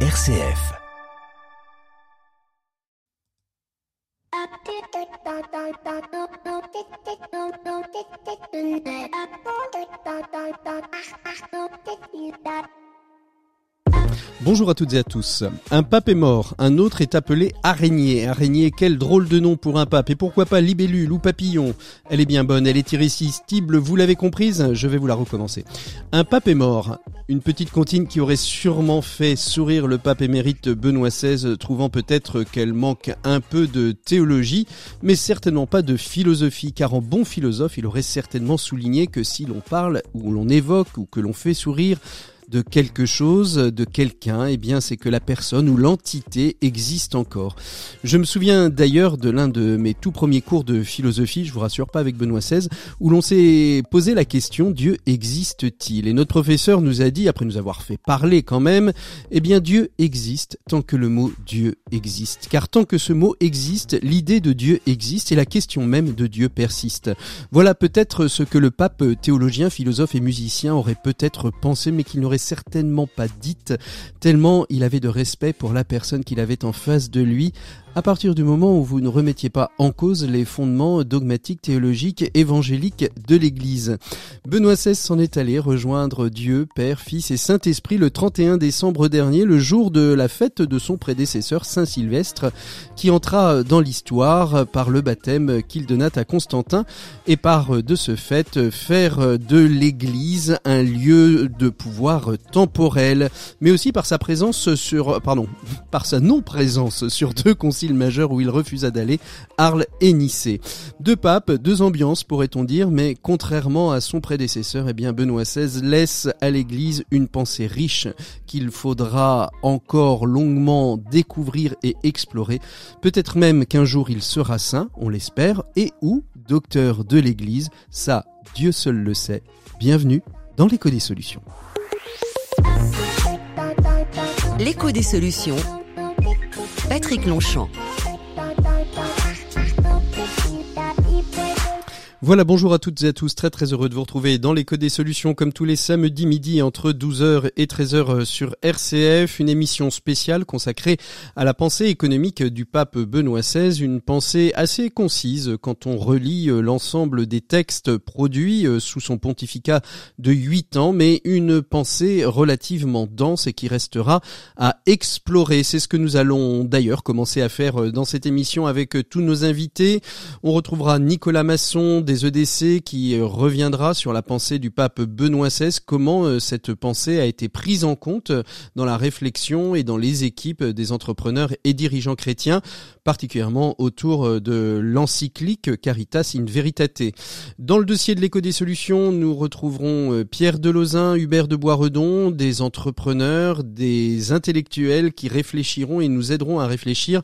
RCF. Bonjour à toutes et à tous. Un pape est mort, un autre est appelé araignée. Araignée, quel drôle de nom pour un pape. Et pourquoi pas libellule ou papillon? Elle est bien bonne, elle est irrésistible, vous l'avez comprise Je vais vous la recommencer. Un pape est mort. Une petite comptine qui aurait sûrement fait sourire le pape émérite Benoît XVI, trouvant peut-être qu'elle manque un peu de théologie, mais certainement pas de philosophie, car en bon philosophe, il aurait certainement souligné que si l'on parle, ou l'on évoque, ou que l'on fait sourire, de quelque chose, de quelqu'un, eh bien c'est que la personne ou l'entité existe encore. Je me souviens d'ailleurs de l'un de mes tout premiers cours de philosophie, je vous rassure pas avec Benoît XVI, où l'on s'est posé la question Dieu existe-t-il? Et notre professeur nous a dit, après nous avoir fait parler quand même, eh bien Dieu existe tant que le mot Dieu existe. Car tant que ce mot existe, l'idée de Dieu existe et la question même de Dieu persiste. Voilà peut-être ce que le pape théologien, philosophe et musicien aurait peut-être pensé, mais qu'il n'aurait certainement pas dite, tellement il avait de respect pour la personne qu'il avait en face de lui, à partir du moment où vous ne remettiez pas en cause les fondements dogmatiques, théologiques, évangéliques de l'Église. Benoît XVI s'en est allé rejoindre Dieu, Père, Fils et Saint-Esprit le 31 décembre dernier, le jour de la fête de son prédécesseur Saint Sylvestre, qui entra dans l'histoire par le baptême qu'il donna à Constantin et par de ce fait faire de l'Église un lieu de pouvoir temporel, mais aussi par sa présence sur, pardon, par sa non-présence sur deux conciles majeur où il refusa d'aller, Arles et Nicée. Deux papes, deux ambiances pourrait-on dire, mais contrairement à son prédécesseur, eh bien Benoît XVI laisse à l'Église une pensée riche qu'il faudra encore longuement découvrir et explorer. Peut-être même qu'un jour il sera saint, on l'espère, et ou docteur de l'Église, ça Dieu seul le sait. Bienvenue dans l'écho des solutions. L'écho des solutions Patrick Longchamp. Voilà, bonjour à toutes et à tous, très très heureux de vous retrouver dans l'écho des solutions comme tous les samedis midi entre 12h et 13h sur RCF, une émission spéciale consacrée à la pensée économique du pape Benoît XVI, une pensée assez concise quand on relit euh, l'ensemble des textes produits euh, sous son pontificat de 8 ans, mais une pensée relativement dense et qui restera à explorer. C'est ce que nous allons d'ailleurs commencer à faire euh, dans cette émission avec tous nos invités. On retrouvera Nicolas Masson des EDC qui euh, reviendra sur la pensée du pape Benoît XVI, comment euh, cette pensée a été prise en compte dans la réflexion et dans les équipes des entrepreneurs et dirigeants chrétiens, particulièrement autour euh, de l'encyclique Caritas in Veritate? Dans le dossier de l'écho des solutions, nous retrouverons Pierre Delozin, Hubert de Boisredon, des entrepreneurs, des intellectuels qui réfléchiront et nous aideront à réfléchir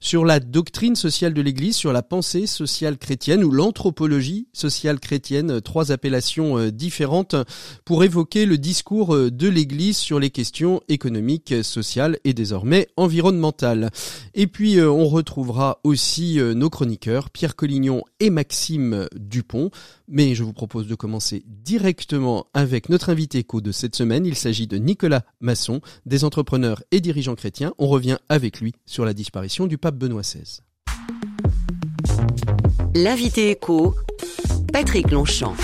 sur la doctrine sociale de l'Église, sur la pensée sociale chrétienne ou l'anthropologie sociale chrétienne, trois appellations euh, différentes pour évoquer le discours euh, de l'Église sur les questions économiques, sociales et désormais environnementales. Et puis euh, on retrouvera aussi nos chroniqueurs Pierre Collignon et Maxime Dupont. Mais je vous propose de commencer directement avec notre invité éco de cette semaine. Il s'agit de Nicolas Masson, des entrepreneurs et dirigeants chrétiens. On revient avec lui sur la disparition du pape Benoît XVI. L'invité éco, Patrick Longchamp.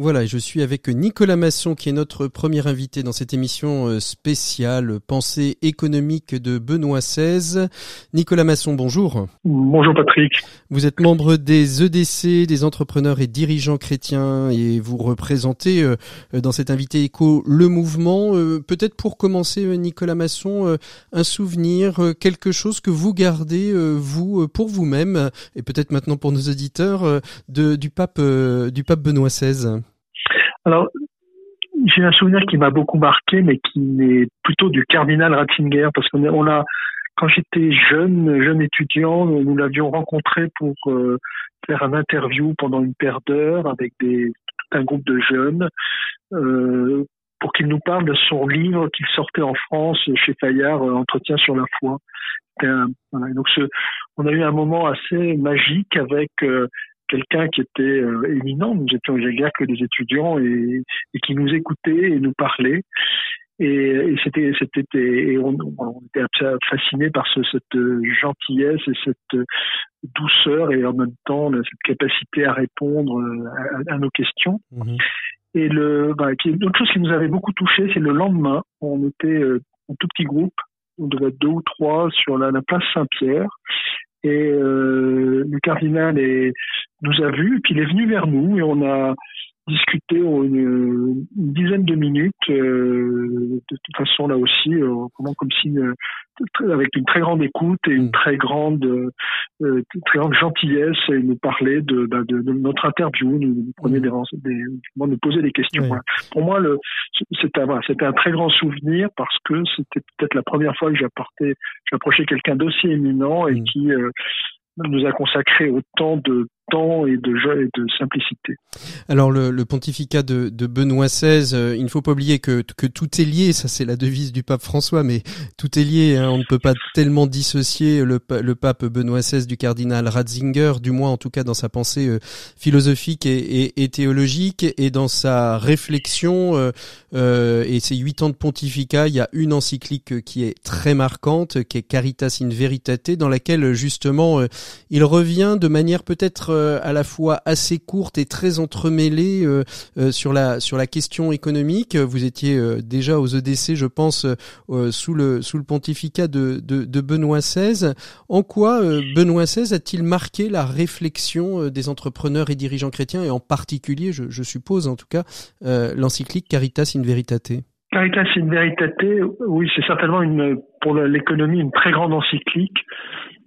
Voilà, je suis avec Nicolas Masson qui est notre premier invité dans cette émission euh, spéciale Pensée économique de Benoît XVI. Nicolas Masson, bonjour. Bonjour Patrick. Vous êtes membre des EDC, des entrepreneurs et dirigeants chrétiens et vous représentez euh, dans cet invité éco le mouvement. Euh, peut-être pour commencer, Nicolas Masson, un souvenir, quelque chose que vous gardez, vous, pour vous-même et peut-être maintenant pour nos auditeurs, de, du pape, du pape Benoît XVI. Alors, j'ai un souvenir qui m'a beaucoup marqué, mais qui est plutôt du cardinal Ratzinger, parce qu'on on a, quand j'étais jeune, jeune étudiant, nous l'avions rencontré pour euh, faire un interview pendant une paire d'heures avec des, un groupe de jeunes, euh, pour qu'il nous parle de son livre qu'il sortait en France chez Fayard, euh, Entretien sur la foi. Donc, on a eu un moment assez magique avec quelqu'un qui était euh, éminent. Nous étions guère que des étudiants et, et, qui nous écoutait et nous parlait. Et, c'était, c'était, et on, était fasciné par ce, cette gentillesse et cette douceur et en même temps cette capacité à répondre à, nos questions. Mhm. Et le, bah, autre chose qui nous avait beaucoup touché, c'est le lendemain. On était un tout petit groupe, on devait être deux ou trois sur la, la place Saint-Pierre. Et euh, le cardinal est, nous a vus, puis il est venu vers nous et on a discuté une, une dizaine de minutes, euh, de toute façon là aussi, euh, comme si euh, avec une très grande écoute et une mm. très grande, euh, très grande gentillesse et nous parler de, bah, de, de, notre interview, nous, nous prenait mm. des, des, nous poser des questions. Pour moi, c'était voilà, un très grand souvenir parce que c'était peut-être la première fois que j'apportais, j'approchais quelqu'un d'aussi éminent et mm. qui nous a consacré autant de temps et de joie et de simplicité. Alors le, le pontificat de, de, Benoît XVI, euh, il ne faut pas oublier que, que tout est lié, ça c'est la devise du pape François, mais tout est lié, hein, on ne peut pas tellement dissocier le, pape Benoît XVI du cardinal Ratzinger, du moins en tout cas dans sa pensée euh, philosophique et, et, et, théologique et dans sa réflexion euh, euh, et ses huit ans de pontificat, il y a une encyclique qui est très marquante, qui est Caritas in Veritate, dans laquelle justement il revient de manière peut-être euh, à la fois assez courte et très entremêlée euh, euh, sur la sur la question économique. Vous étiez déjà aux EDC, je pense, sous le sous le pontificat de, de, de Benoît XVI. En quoi Benoît XVI a-t-il marqué la réflexion des entrepreneurs et dirigeants chrétiens et en particulier, je, je suppose en tout cas, l'encyclique Caritas in Veritate? Caritas in Veritate, oui, c'est certainement une pour l'économie une très grande encyclique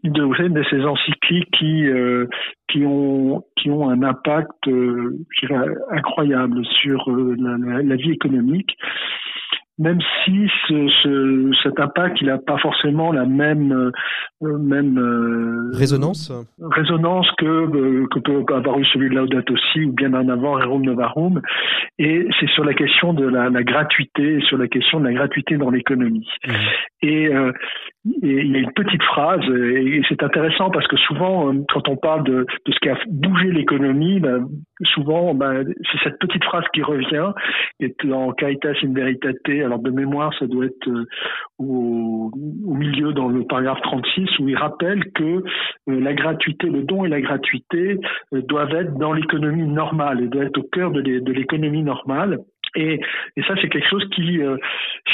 de, vous savez, ces encycliques qui euh, qui ont qui ont un impact euh, incroyable sur euh, la, vie économique même si ce, ce, cet impact il n'a pas forcément la même euh, même euh, résonance. résonance que euh, que peut avoir eu celui de Laudato aussi ou bien en avant Rerum Novarum. Et c'est sur la question de la, la, gratuité sur la question de la gratuité dans l'économie. Mmh. et, et, il y a une petite phrase et c'est intéressant parce que souvent quand on parle de, de ce qui a bougé l'économie ben, souvent ben, c'est cette petite phrase qui revient et en Caritas in Veritate alors de mémoire, ça doit être euh, au, au, milieu dans le paragraphe 36 où il rappelle que euh, la gratuité, le don et la gratuité euh, doivent être dans l'économie normale et doivent être au cœur de l'économie normale. Et, et, ça, c'est quelque chose qui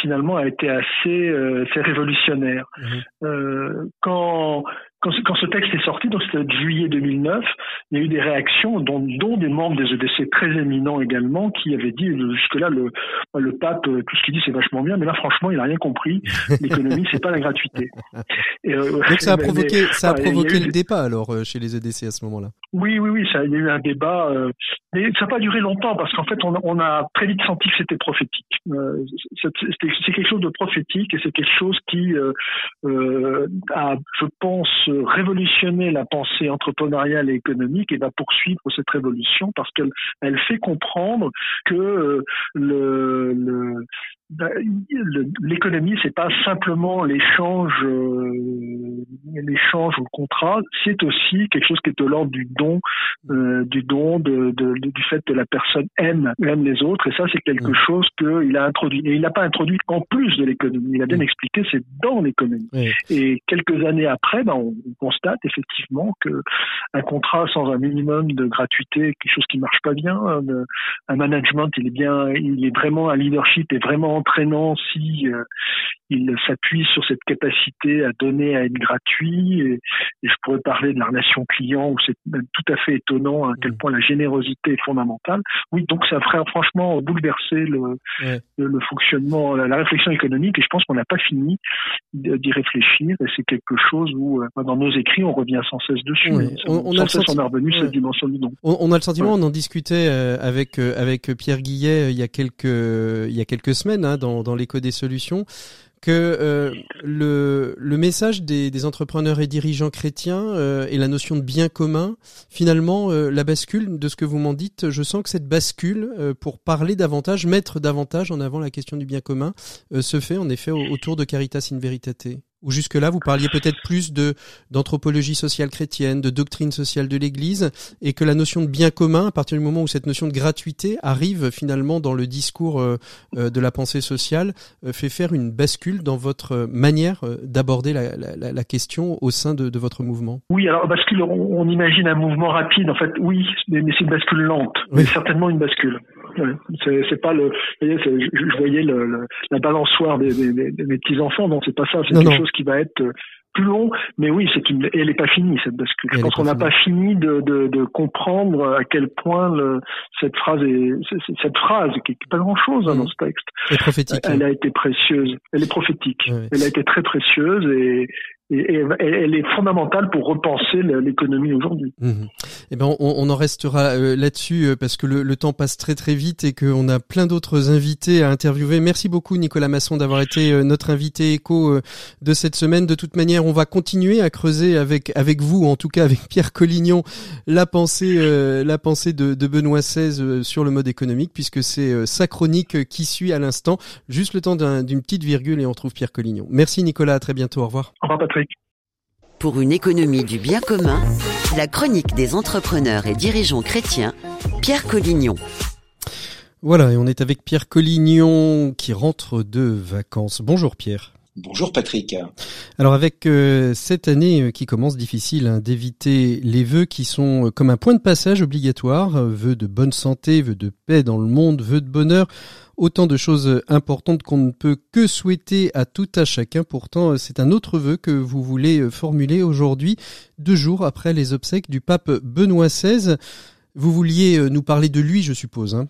finalement a été assez, assez révolutionnaire. Mmh. quand quand, quand, ce texte est sorti, donc c'était juillet 2009, il y a eu des réactions, dont, dont, des membres des EDC très éminents également, qui avaient dit jusque-là le, le pape, tout ce qu'il dit c'est vachement bien, mais là franchement il n'a rien compris. L'économie c'est pas la gratuité. Et, euh, donc ça a provoqué, ça a provoqué le débat alors euh, chez les EDC à ce moment-là. Oui, oui, oui, ça, il y a eu un débat, euh, mais ça n'a pas duré longtemps parce qu'en fait on, on, a très vite senti que c'était prophétique. Euh, c'est quelque chose de prophétique et c'est quelque chose qui a, je pense, révolutionner la pensée entrepreneuriale et économique et va poursuivre cette révolution parce qu'elle elle fait comprendre que euh, le, le bah, l'économie c'est pas simplement l'échange euh, l'échange ou le contrat. C'est aussi quelque chose qui est de l'ordre du don euh, du don de, de, du fait que la personne aime aime les autres. Et ça c'est quelque chose qu'il a introduit et il n'a pas introduit en plus de l'économie. Il a bien expliqué c'est dans l'économie. Et quelques années après ben, on, constate effectivement que un contrat sans un minimum de gratuité quelque chose qui marche pas bien un, un management il est bien il est vraiment un leadership est vraiment entraînant si euh, il s'appuie sur cette capacité à donner à être gratuit. Et, je pourrais parler de la relation client où c'est tout à fait étonnant à quel mm. point la générosité est fondamentale. Oui, donc ça ferait franchement bouleverser le, le, fonctionnement, la, réflexion économique. Et je pense qu'on n'a pas fini d'y réfléchir. Et c'est quelque chose où, euh, dans nos écrits, on revient sans cesse dessus. On, on, a cesse, on revenu cette dimension du. On, a le sentiment, on en discutait euh, avec avec Pierre Guillet il y a quelques il y a quelques semaines hein, dans, dans l'écho des solutions que euh, le, le message des, des, entrepreneurs et dirigeants chrétiens euh, et la notion de bien commun, finalement, euh, la bascule de ce que vous m'en dites, je sens que cette bascule, pour parler davantage, mettre davantage en avant la question du bien commun, se fait en effet autour de Caritas in Veritate. Ou jusque-là, vous parliez peut-être plus de d'anthropologie sociale chrétienne, de doctrine sociale de l'Église, et que la notion de bien commun, à partir du moment où cette notion de gratuité arrive finalement dans le discours euh, euh, de la pensée sociale, euh, fait faire une bascule dans votre manière d'aborder la, la, la, question au sein de, de, votre mouvement. Oui, alors bascule, on, on, imagine un mouvement rapide, en fait, oui, mais, mais c'est une bascule lente, oui. certainement une bascule. C'est pas le. Voyez, je, voyais le, le, la balançoire des, des, des, des petits enfants. Non, c'est pas ça. C'est quelque non. chose qui va être plus long, mais oui, c'est une, elle n'est pas finie cette bascule. Je pense qu'on n'a pas fini de, de, de, comprendre à quel point le, cette phrase est, cette phrase qui n'est pas grand chose hein, mmh. dans ce texte. est prophétique. Elle, a été précieuse. Elle est prophétique. Elle a été très précieuse et, et, elle est fondamentale pour repenser l'économie aujourd'hui. Mmh. Eh ben, on, on, en restera euh, là-dessus euh, parce que le, le, temps passe très très vite et qu'on a plein d'autres invités à interviewer. Merci beaucoup Nicolas Masson d'avoir été euh, notre invité écho de cette semaine. De toute manière, on va continuer à creuser avec avec vous, en tout cas avec Pierre Collignon, la pensée la pensée de, de Benoît XVI sur le mode économique, puisque c'est sa chronique qui suit à l'instant. Juste le temps d'une petite virgule et on retrouve Pierre Collignon. Merci Nicolas, à très bientôt. Au revoir. Au revoir Patrick. Pour une économie du bien commun, la chronique des entrepreneurs et dirigeants chrétiens, Pierre Collignon. Voilà, et on est avec Pierre Collignon qui rentre de vacances. Bonjour Pierre. Bonjour Patrick. Alors avec euh, cette année euh, qui commence difficile hein, d'éviter les vœux qui sont euh, comme un point de passage obligatoire, vœux de bonne santé, vœux de paix dans le monde, vœux de bonheur, autant de choses importantes qu'on ne peut que souhaiter à tout à chacun. Pourtant, euh, c'est un autre vœu que vous voulez formuler aujourd'hui, deux jours après les obsèques du pape Benoît XVI. Vous vouliez nous parler de lui, je suppose. Hein?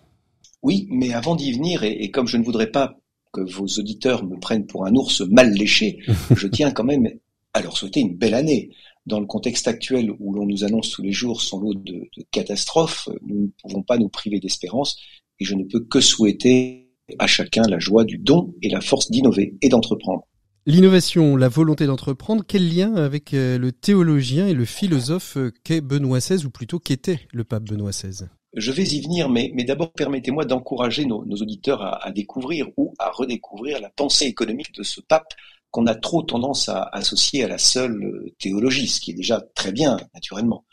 Oui, mais avant d'y venir, et, et comme je ne voudrais pas que vos auditeurs me prennent pour un ours mal léché, je tiens quand même à leur souhaiter une belle année. Dans le contexte actuel où l'on nous annonce tous les jours son lot de, de catastrophes, nous ne pouvons pas nous priver d'espérance et je ne peux que souhaiter à chacun la joie du don et la force d'innover et d'entreprendre. L'innovation, la volonté d'entreprendre, quel lien avec euh, le théologien et le philosophe qu'est Benoît XVI, ou plutôt qu'était le pape Benoît XVI je vais y venir, mais, mais d'abord permettez-moi d'encourager nos, nos, auditeurs à, à, découvrir ou à redécouvrir la pensée économique de ce pape qu'on a trop tendance à associer à la seule euh, théologie, ce qui est déjà très bien, naturellement.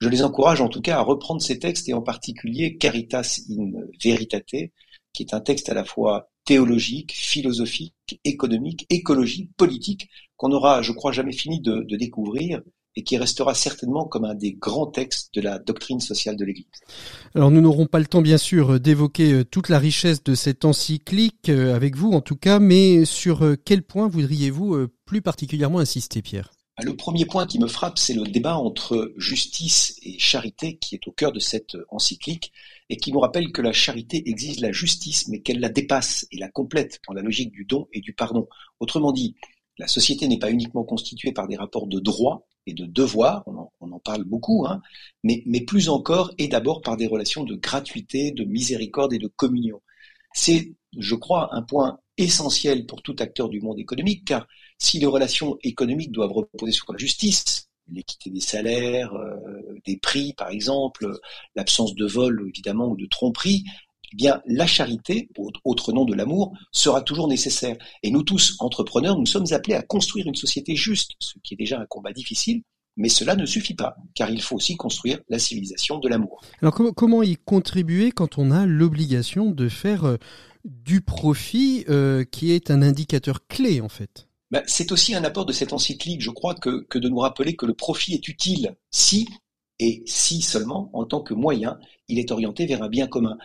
Je les encourage en tout cas à reprendre ces textes et en particulier Caritas in Veritate, qui est un texte à la fois théologique, philosophique, économique, écologique, politique, qu'on aura, je crois, jamais fini de, de découvrir et qui restera certainement comme un des grands textes de la doctrine sociale de l'Église. Alors nous n'aurons pas le temps bien sûr d'évoquer euh, toute la richesse de cette encyclique euh, avec vous en tout cas, mais sur euh, quel point voudriez-vous plus particulièrement insister Pierre? Le premier point qui me frappe, c'est le débat entre justice et charité qui est au cœur de cette encyclique et qui nous rappelle que la charité exige la justice, mais qu'elle la dépasse et la complète dans la logique du don et du pardon. Autrement dit, la société n'est pas uniquement constituée par des rapports de droit et de devoir, on en, parle beaucoup, hein, mais plus encore et d'abord par des relations de gratuité, de miséricorde et de communion. C'est, je crois, un point essentiel pour tout acteur du monde économique, car si les relations économiques doivent reposer sur la justice, l'équité des salaires, euh, des prix par exemple, l'absence de vol évidemment ou de tromperie, eh bien, la charité, autre nom de l'amour, sera toujours nécessaire. Et nous tous, entrepreneurs, nous sommes appelés à construire une société juste, ce qui est déjà un combat difficile, mais cela ne suffit pas, car il faut aussi construire la civilisation de l'amour. Alors comment, y contribuer quand on a l'obligation de faire euh, du profit, euh, qui est un indicateur clé en fait? Ben, C'est aussi un apport de cette encyclique, je crois, que, que de nous rappeler que le profit est utile si, et si seulement, en tant que moyen, il est orienté vers un bien commun.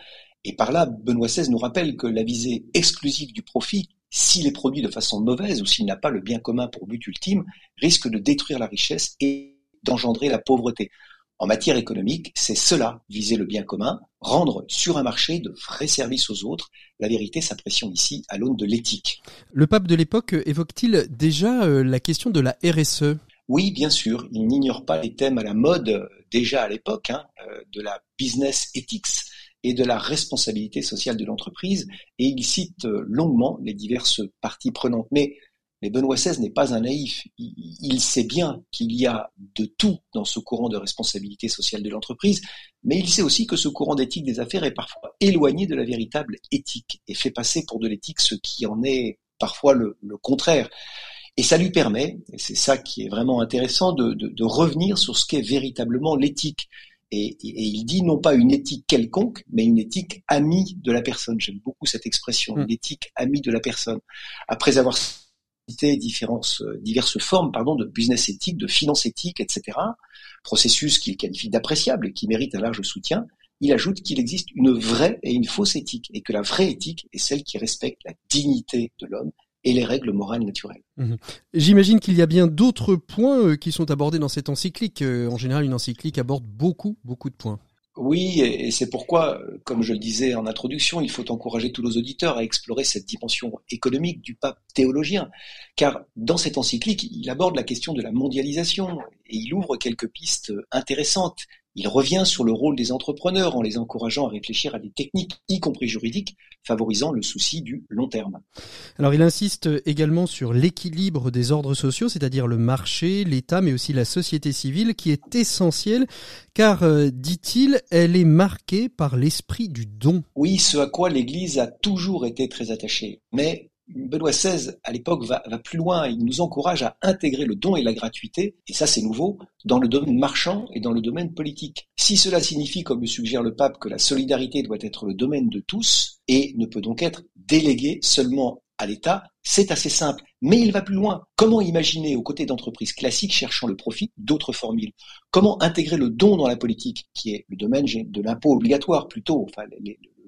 Et par là, Benoît XVI nous rappelle que la visée exclusive du profit, s'il est produit de façon mauvaise ou s'il n'a pas le bien commun pour but ultime, risque de détruire la richesse et d'engendrer la pauvreté. En matière économique, c'est cela, viser le bien commun, rendre sur un marché de vrais services aux autres. La vérité s'apprécie ici à l'aune de l'éthique. Le pape de l'époque évoque-t-il déjà euh, la question de la RSE oui, bien sûr, il n'ignore pas les thèmes à la mode déjà à l'époque, hein, euh, de la business ethics, et de la responsabilité sociale de l'entreprise, et il cite euh, longuement les diverses parties prenantes. Mais, mais Benoît XVI n'est pas un naïf. Il, sait bien qu'il y a de tout dans ce courant de responsabilité sociale de l'entreprise, mais il sait aussi que ce courant d'éthique des affaires est parfois éloigné de la véritable éthique et fait passer pour de l'éthique ce qui en est parfois le, le contraire. Et ça lui permet, et c'est ça qui est vraiment intéressant, de, de, de revenir sur ce qu'est véritablement l'éthique. Et, et, il dit non pas une éthique quelconque, mais une éthique amie de la personne. J'aime beaucoup cette expression, une éthique amie de la personne. Après avoir différentes, diverses formes de business éthique, de finance éthique, etc., processus qu'il qualifie d'appréciable et qui mérite un large soutien, il ajoute qu'il existe une vraie et une fausse éthique, et que la vraie éthique est celle qui respecte la dignité de l'homme et les règles morales naturelles. Mmh. J'imagine qu'il y a bien d'autres points euh, qui sont abordés dans cette encyclique. Euh, en général, une encyclique aborde beaucoup, beaucoup de points. Oui, et c'est pourquoi, comme je le disais en introduction, il faut encourager tous nos auditeurs à explorer cette dimension économique du pape théologien, car dans cette encyclique, il aborde la question de la mondialisation et il ouvre quelques pistes intéressantes il revient sur le rôle des entrepreneurs en les encourageant à réfléchir à des techniques, y compris juridiques, favorisant le souci du long terme. Alors il insiste également sur l'équilibre des ordres sociaux, c'est-à-dire le marché, l'État, mais aussi la société civile, qui est essentiel, car, euh, dit-il, elle est marquée par l'esprit du don. Oui, ce à quoi l'Église a toujours été très attachée. Mais Benoît XVI, à l'époque, va, plus loin. Il nous encourage à intégrer le don et la gratuité, et ça c'est nouveau, dans le domaine marchand et dans le domaine politique. Si cela signifie, comme le suggère le pape, que la solidarité doit être le domaine de tous et ne peut donc être déléguée seulement à l'État, c'est assez simple. Mais il va plus loin. Comment imaginer, aux côtés d'entreprises classiques cherchant le profit, d'autres formules? Comment intégrer le don dans la politique, qui est le domaine de l'impôt obligatoire plutôt, enfin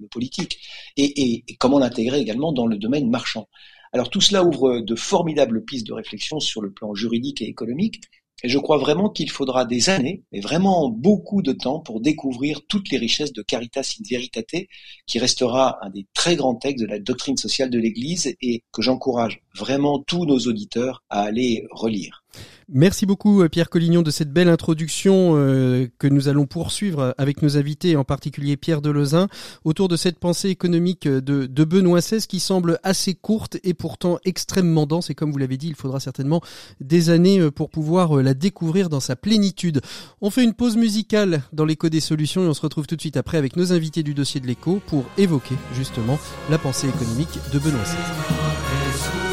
le politique, et, comment l'intégrer également dans le domaine marchand. Alors tout cela ouvre de formidables pistes de réflexion sur le plan juridique et économique, et je crois vraiment qu'il faudra des années, et vraiment beaucoup de temps, pour découvrir toutes les richesses de Caritas in Veritate, qui restera un des très grands textes de la doctrine sociale de l'Église et que j'encourage vraiment tous nos auditeurs à aller relire. Merci beaucoup euh, Pierre Collignon de cette belle introduction euh, que nous allons poursuivre avec nos invités, en particulier Pierre Delezin, autour de cette pensée économique de, de Benoît XVI qui semble assez courte et pourtant extrêmement dense. Et comme vous l'avez dit, il faudra certainement des années euh, pour pouvoir la découvrir dans sa plénitude. On fait une pause musicale dans l'écho des solutions et on se retrouve tout de suite après avec nos invités du dossier de l'écho pour évoquer justement la pensée économique de Benoît XVI.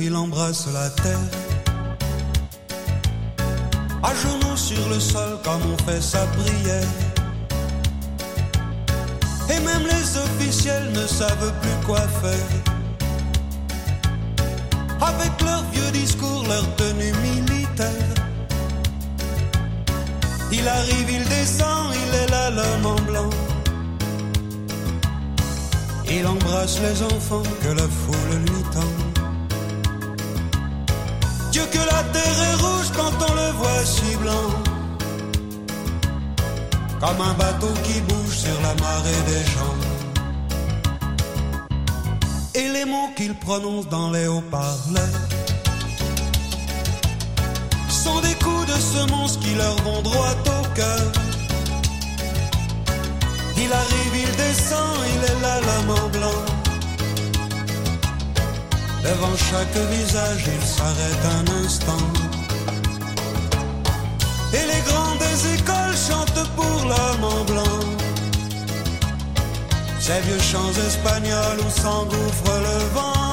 Il embrasse la terre. À genoux sur le sol, comme on fait sa prière. Et même les officiels ne savent plus quoi faire. Avec leurs vieux discours, leur tenue militaire. Il arrive, il descend, il est là l'homme en blanc. Il embrasse les enfants que la foule lui tend. Dieu que la terre est rouge quand on le voit si blanc. Comme un bateau qui bouge sur la marée des gens. Et les mots qu'il prononce dans les haut-parleurs sont des coups de semonce qui leur vont droit au cœur. Il arrive, il descend, il est là, blanc. Devant chaque visage, il s'arrête un instant. Et les grands des écoles chantent pour l'homme en blanc. Ces vieux chants espagnols où s'engouffre le vent.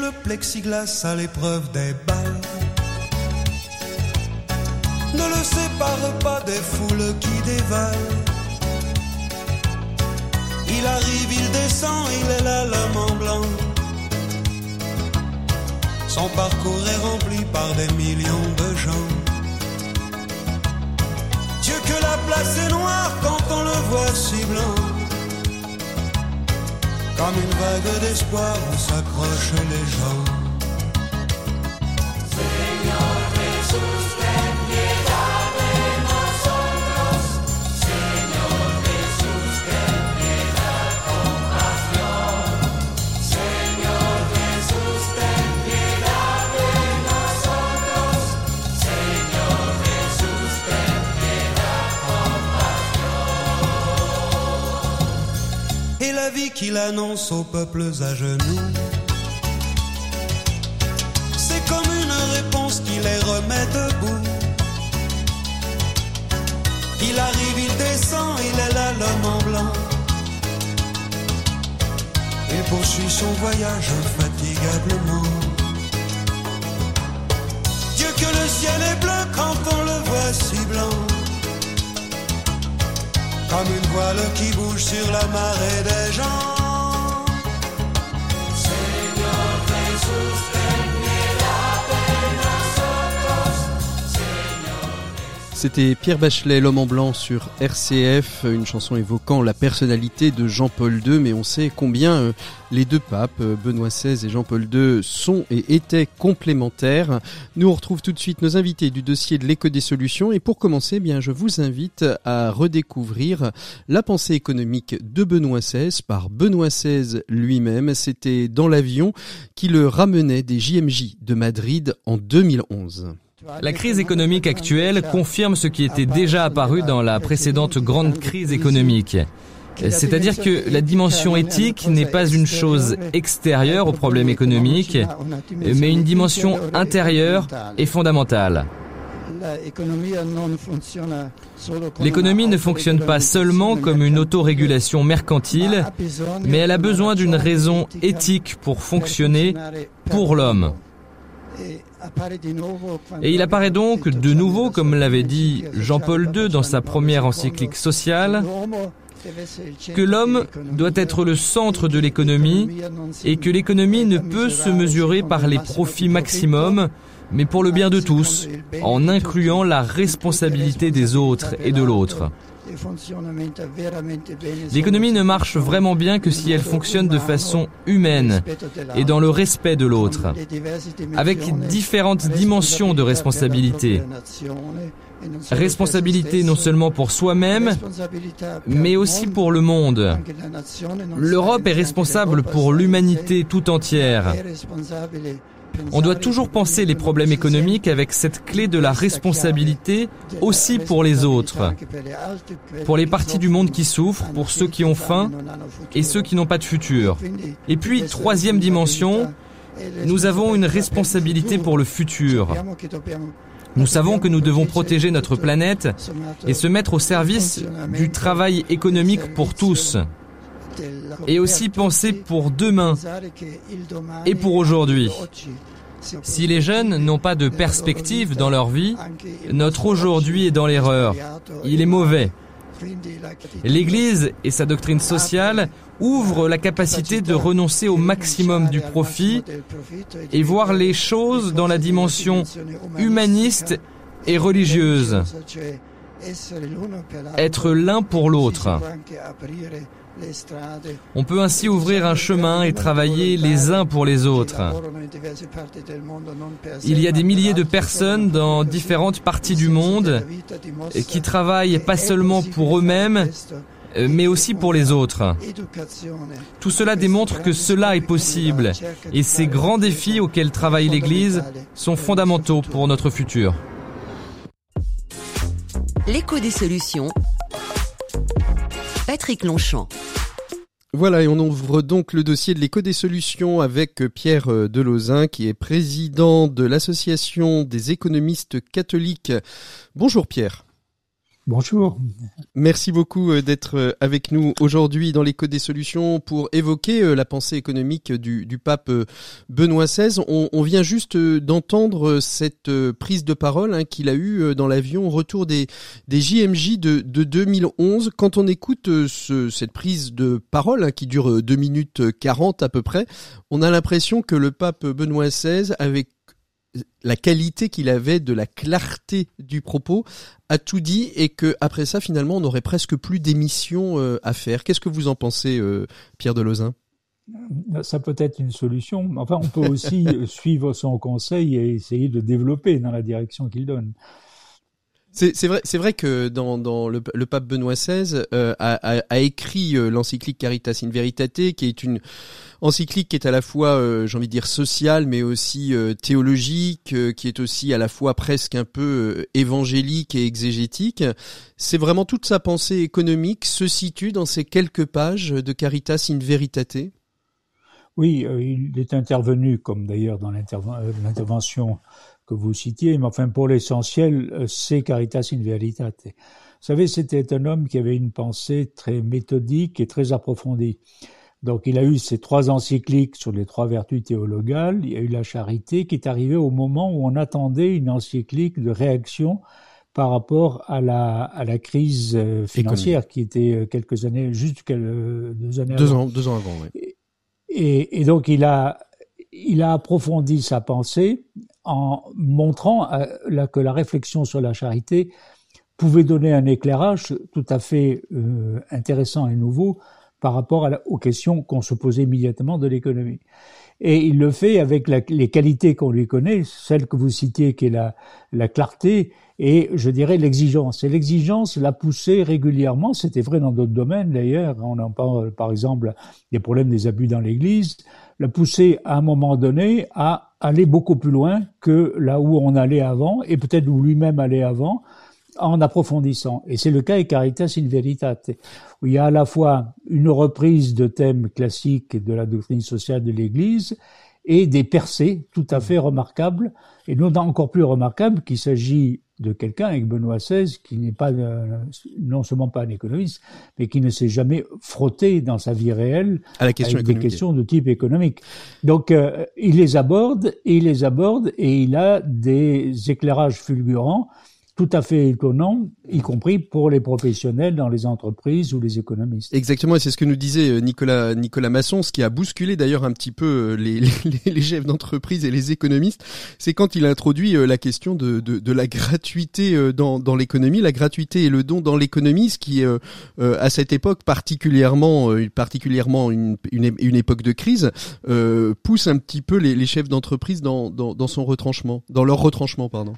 Le plexiglas à l'épreuve des balles. Ne le sépare pas des foules qui dévalent. Il arrive, il descend, il est là l'homme en blanc. Son parcours est rempli par des millions de gens. Dieu que la place est noire quand on le voit si blanc. Comme une vague d'espoir où s'accrochent les gens. Vie qu'il annonce aux peuples à genoux. C'est comme une réponse qui les remet debout. Il arrive, il descend, il est là l'homme en blanc. Et poursuit son voyage infatigablement. Dieu que le ciel est bleu quand on le voit si blanc. Comme une voile qui bouge sur la marée des gens. C'était Pierre Bachelet, l'homme en blanc sur RCF, une chanson évoquant la personnalité de Jean-Paul II, mais on sait combien euh, les deux papes, euh, Benoît XVI et Jean-Paul II, sont et étaient complémentaires. Nous on retrouve tout de suite nos invités du dossier de l'éco des solutions et pour commencer, eh bien je vous invite à redécouvrir la pensée économique de Benoît XVI par Benoît XVI lui-même. C'était dans l'avion qui le ramenait des JMJ de Madrid en 2011. La crise économique actuelle confirme ce qui était déjà apparu dans la précédente grande crise économique. C'est-à-dire que la dimension éthique n'est pas une chose extérieure au problème économique, mais une dimension intérieure et fondamentale. L'économie ne fonctionne pas seulement comme une autorégulation mercantile, mais elle a besoin d'une raison éthique pour fonctionner pour l'homme. Et il apparaît donc de nouveau, comme l'avait dit Jean-Paul II dans sa première encyclique sociale, que l'homme doit être le centre de l'économie et que l'économie ne peut se mesurer par les profits maximums, mais pour le bien de tous, en incluant la responsabilité des autres et de l'autre. L'économie ne marche vraiment bien que si elle fonctionne de façon humaine et dans le respect de l'autre, avec différentes dimensions de responsabilité. Responsabilité non seulement pour soi-même, mais aussi pour le monde. L'Europe est responsable pour l'humanité tout entière. On doit toujours penser les problèmes économiques avec cette clé de la responsabilité aussi pour les autres, pour les parties du monde qui souffrent, pour ceux qui ont faim et ceux qui n'ont pas de futur. Et puis, troisième dimension, nous avons une responsabilité pour le futur. Nous savons que nous devons protéger notre planète et se mettre au service du travail économique pour tous. Et aussi penser pour demain et pour aujourd'hui. Si les jeunes n'ont pas de perspective dans leur vie, notre aujourd'hui est dans l'erreur. Il est mauvais. L'Église et sa doctrine sociale ouvrent la capacité de renoncer au maximum du profit et voir les choses dans la dimension humaniste et religieuse. Être l'un pour l'autre. On peut ainsi ouvrir un chemin et travailler les uns pour les autres. Il y a des milliers de personnes dans différentes parties du monde qui travaillent pas seulement pour eux-mêmes, mais aussi pour les autres. Tout cela démontre que cela est possible et ces grands défis auxquels travaille l'Église sont fondamentaux pour notre futur. L'écho des solutions. Patrick Longchamp. Voilà, et on ouvre donc le dossier de l'éco des solutions avec Pierre Delozin, qui est président de l'Association des économistes catholiques. Bonjour Pierre. Bonjour. Merci beaucoup euh, d'être euh, avec nous aujourd'hui dans l'écho des solutions pour évoquer euh, la pensée économique du, pape Benoît XVI. On, vient juste d'entendre cette prise de parole hein, qu'il a eue dans l'avion au retour des, JMJ de, de 2011. Quand on écoute ce, cette prise de parole hein, qui dure 2 minutes 40 à peu près, on a l'impression que le pape Benoît XVI avait la qualité qu'il avait de la clarté du propos a tout dit et que après ça finalement on n'aurait presque plus d'émissions euh, à faire. Qu'est-ce que vous en pensez, euh, Pierre Delozin? Ça peut être une solution. Enfin, on peut aussi suivre son conseil et essayer de développer dans la direction qu'il donne. C'est vrai, c'est vrai que dans, dans le, le, pape Benoît XVI euh, a, a, a, écrit euh, l'encyclique Caritas in Veritate, qui est une encyclique qui est à la fois, euh, j'ai envie de dire, sociale, mais aussi euh, théologique, qui est aussi à la fois presque un peu évangélique et exégétique. C'est vraiment toute sa pensée économique se situe dans ces quelques pages de Caritas in Veritate. Oui, il est intervenu, comme d'ailleurs dans l'intervention que vous citiez, mais enfin pour l'essentiel, euh, c'est Caritas in Veritate. Vous savez, c'était un homme qui avait une pensée très méthodique et très approfondie. Donc il a eu ces trois encycliques sur les trois vertus théologales, il y a eu la charité qui est arrivée au moment où on attendait une encyclique de réaction par rapport à la, à la crise euh, financière qui était euh, quelques années, juste quelques, deux années deux avant. Ans, deux ans avant, oui. Et, et donc il a, il a approfondi sa pensée en montrant euh, que la réflexion sur la charité pouvait donner un éclairage tout à fait euh, intéressant et nouveau par rapport aux questions qu'on se posait immédiatement de l'économie. Et il le fait avec les qualités qu'on lui connaît, celle que vous citiez qui est la, la clarté et je dirais l'exigence. Et l'exigence l'a poussé régulièrement, c'était vrai dans d'autres domaines d'ailleurs, on en parle par exemple des problèmes des abus dans l'Église, l'a poussé à un moment donné à aller beaucoup plus loin que là où on allait avant, et peut-être où lui-même allait avant, en approfondissant. Et c'est le cas avec Caritas in Veritate, où il y a à la fois une reprise de thèmes classiques de la doctrine sociale de l'Église et des percées tout à fait remarquables, et non encore plus remarquables qu'il s'agit de quelqu'un avec Benoît XVI qui n'est pas euh, non seulement pas un économiste, mais qui ne s'est jamais frotté dans sa vie réelle à la question avec des questions de type économique. Donc euh, il les aborde et il les aborde et il a des éclairages fulgurants tout à fait étonnant, y compris pour les professionnels dans les entreprises ou les économistes. Exactement, et c'est ce que nous disait euh, Nicolas Nicolas Masson, ce qui a bousculé d'ailleurs un petit peu euh, les, chefs d'entreprise et les économistes, c'est quand il introduit euh, la question de, la gratuité dans, l'économie, la gratuité et le don dans l'économie, ce qui à cette époque particulièrement particulièrement une, époque de crise pousse un petit peu les, chefs d'entreprise dans, dans, dans son retranchement, dans leur retranchement pardon.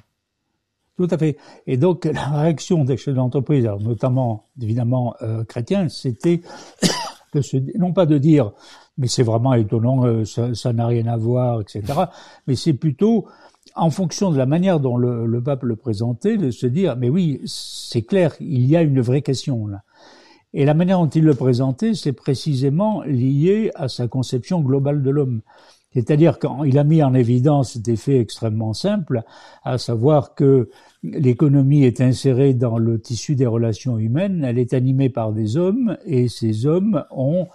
Tout à fait. Et donc la réaction des chefs d'entreprise, notamment évidemment euh, chrétiens, c'était de se, non pas de dire mais c'est vraiment étonnant, euh, ça n'a rien à voir, etc. mais c'est plutôt en fonction de la manière dont le, le, pape le présentait, de se dire mais oui, c'est clair, il y a une vraie question là. Et la manière dont il le présentait, c'est précisément lié à sa conception globale de l'homme. C'est-à-dire qu'il a mis en évidence des faits extrêmement simples, à savoir que l'économie est insérée dans le tissu des relations humaines, elle est animée par des hommes, et ces hommes ont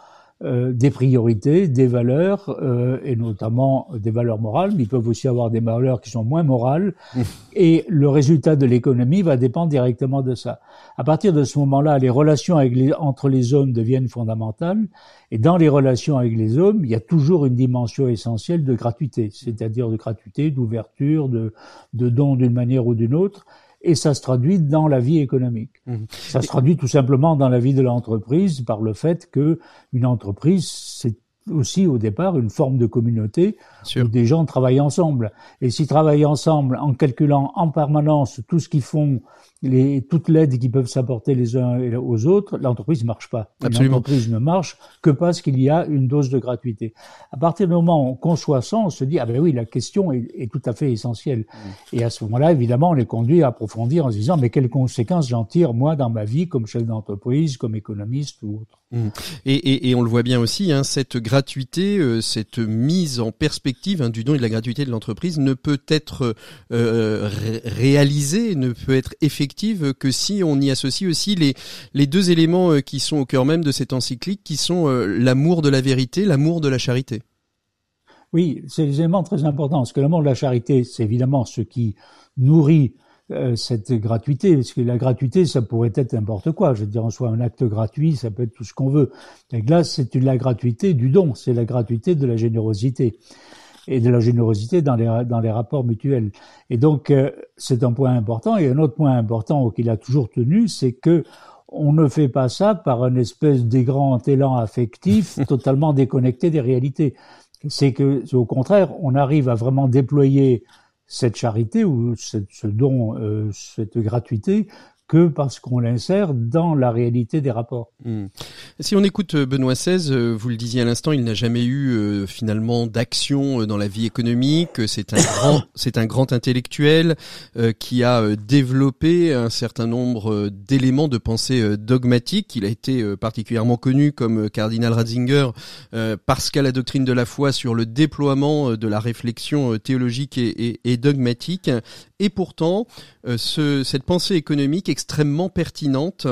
euh, des priorités, des valeurs, euh, et notamment des valeurs morales, mais ils peuvent aussi avoir des valeurs qui sont moins morales, mmh. et le résultat de l'économie va dépendre directement de ça. À partir de ce moment-là, les relations avec les, entre les hommes deviennent fondamentales, et dans les relations avec les hommes, il y a toujours une dimension essentielle de gratuité, c'est-à-dire de gratuité, d'ouverture, de, de don d'une manière ou d'une autre, et ça se traduit dans la vie économique. Mmh. Ça se traduit tout simplement dans la vie de l'entreprise par le fait que une entreprise, c'est aussi au départ une forme de communauté où des gens travaillent ensemble. Et s'ils travaillent ensemble en calculant en permanence tout ce qu'ils font les, toute l'aide qu'ils peuvent s'apporter les uns aux autres, l'entreprise ne marche pas. L'entreprise ne marche que parce qu'il y a une dose de gratuité. À partir du moment où on conçoit ça, on se dit, ah ben oui, la question est, est tout à fait essentielle. Mmh. Et à ce moment-là, évidemment, on est conduit à approfondir en se disant, mais quelles conséquences j'en tire, moi, dans ma vie, comme chef d'entreprise, comme économiste ou autre. Mmh. Et, et, et, on le voit bien aussi, hein, cette gratuité, euh, cette mise en perspective hein, du don et de la gratuité de l'entreprise ne peut être euh, ré réalisée, ne peut être effective que si on y associe aussi les, les deux éléments euh, qui sont au cœur même de cette encyclique, qui sont euh, l'amour de la vérité, l'amour de la charité. Oui, c'est des éléments très importants, parce que l'amour de la charité, c'est évidemment ce qui nourrit euh, cette gratuité, parce que la gratuité, ça pourrait être n'importe quoi. Je veux dire, en soit un acte gratuit, ça peut être tout ce qu'on veut. Et là, c'est la gratuité du don, c'est la gratuité de la générosité et de la générosité dans les, dans les rapports mutuels. Et donc, euh, c'est un point important. Et un autre point important qu'il a toujours tenu, c'est que on ne fait pas ça par un espèce de grand élan affectif totalement déconnecté des réalités. C'est que, au contraire, on arrive à vraiment déployer cette charité ou ce don, cette gratuité que parce qu'on l'insère dans la réalité des rapports. Hmm. Si on écoute euh, Benoît XVI, euh, vous le disiez à l'instant, il n'a jamais eu euh, finalement d'action dans la vie économique. C'est un grand, c'est un grand intellectuel qui a développé un certain nombre d'éléments de pensée dogmatique. Il a été particulièrement connu comme cardinal Ratzinger parce qu'à la doctrine de la foi sur le déploiement de la réflexion théologique et, et dogmatique. Et pourtant, ce, cette pensée économique extrêmement pertinente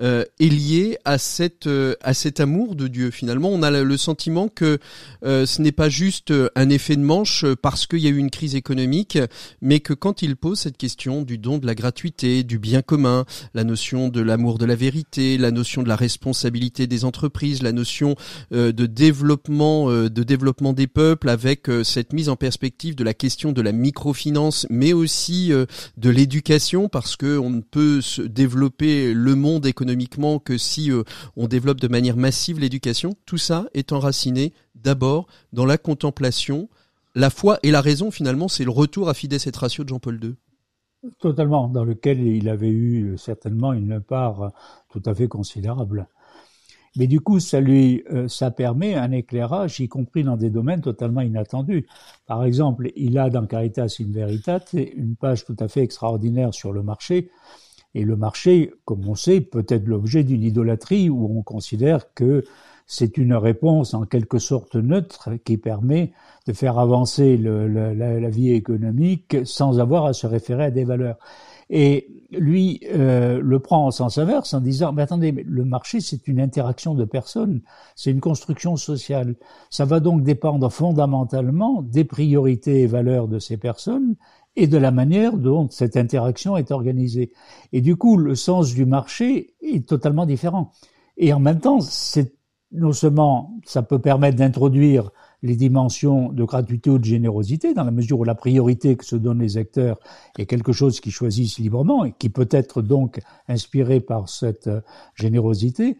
euh, est liée à cette euh, à cet amour de Dieu. Finalement, on a le sentiment que euh, ce n'est pas juste un effet de manche parce qu'il y a eu une crise économique, mais que quand il pose cette question du don de la gratuité, du bien commun, la notion de l'amour de la vérité, la notion de la responsabilité des entreprises, la notion de développement de développement des peuples avec cette mise en perspective de la question de la microfinance, mais aussi de l'éducation parce que on ne peut développer le monde économiquement que si euh, on développe de manière massive l'éducation. Tout ça est enraciné d'abord dans la contemplation. La foi et la raison, finalement, c'est le retour à Fides et Ratio de Jean-Paul II. Totalement, dans lequel il avait eu euh, certainement une part euh, tout à fait considérable. Mais du coup, ça lui, ça permet un éclairage, y compris dans des domaines totalement inattendus. Par exemple, il a dans Caritas in Veritate une page tout à fait extraordinaire sur le marché, et le marché, comme on sait, peut être l'objet d'une idolâtrie où on considère que c'est une réponse en quelque sorte neutre qui permet de faire avancer le, la, vie économique sans avoir à se référer à des valeurs. Et lui euh, le prend en sens inverse en disant mais attendez mais le marché c'est une interaction de personnes c'est une construction sociale ça va donc dépendre fondamentalement des priorités et valeurs de ces personnes et de la manière dont cette interaction est organisée. Et du coup, le sens du marché est totalement différent. Et en même temps, c'est non seulement ça peut permettre d'introduire les dimensions de gratuité ou de générosité, dans la mesure où la priorité que se donnent les acteurs est quelque chose qu'ils choisissent librement et qui peut être donc inspiré par cette générosité,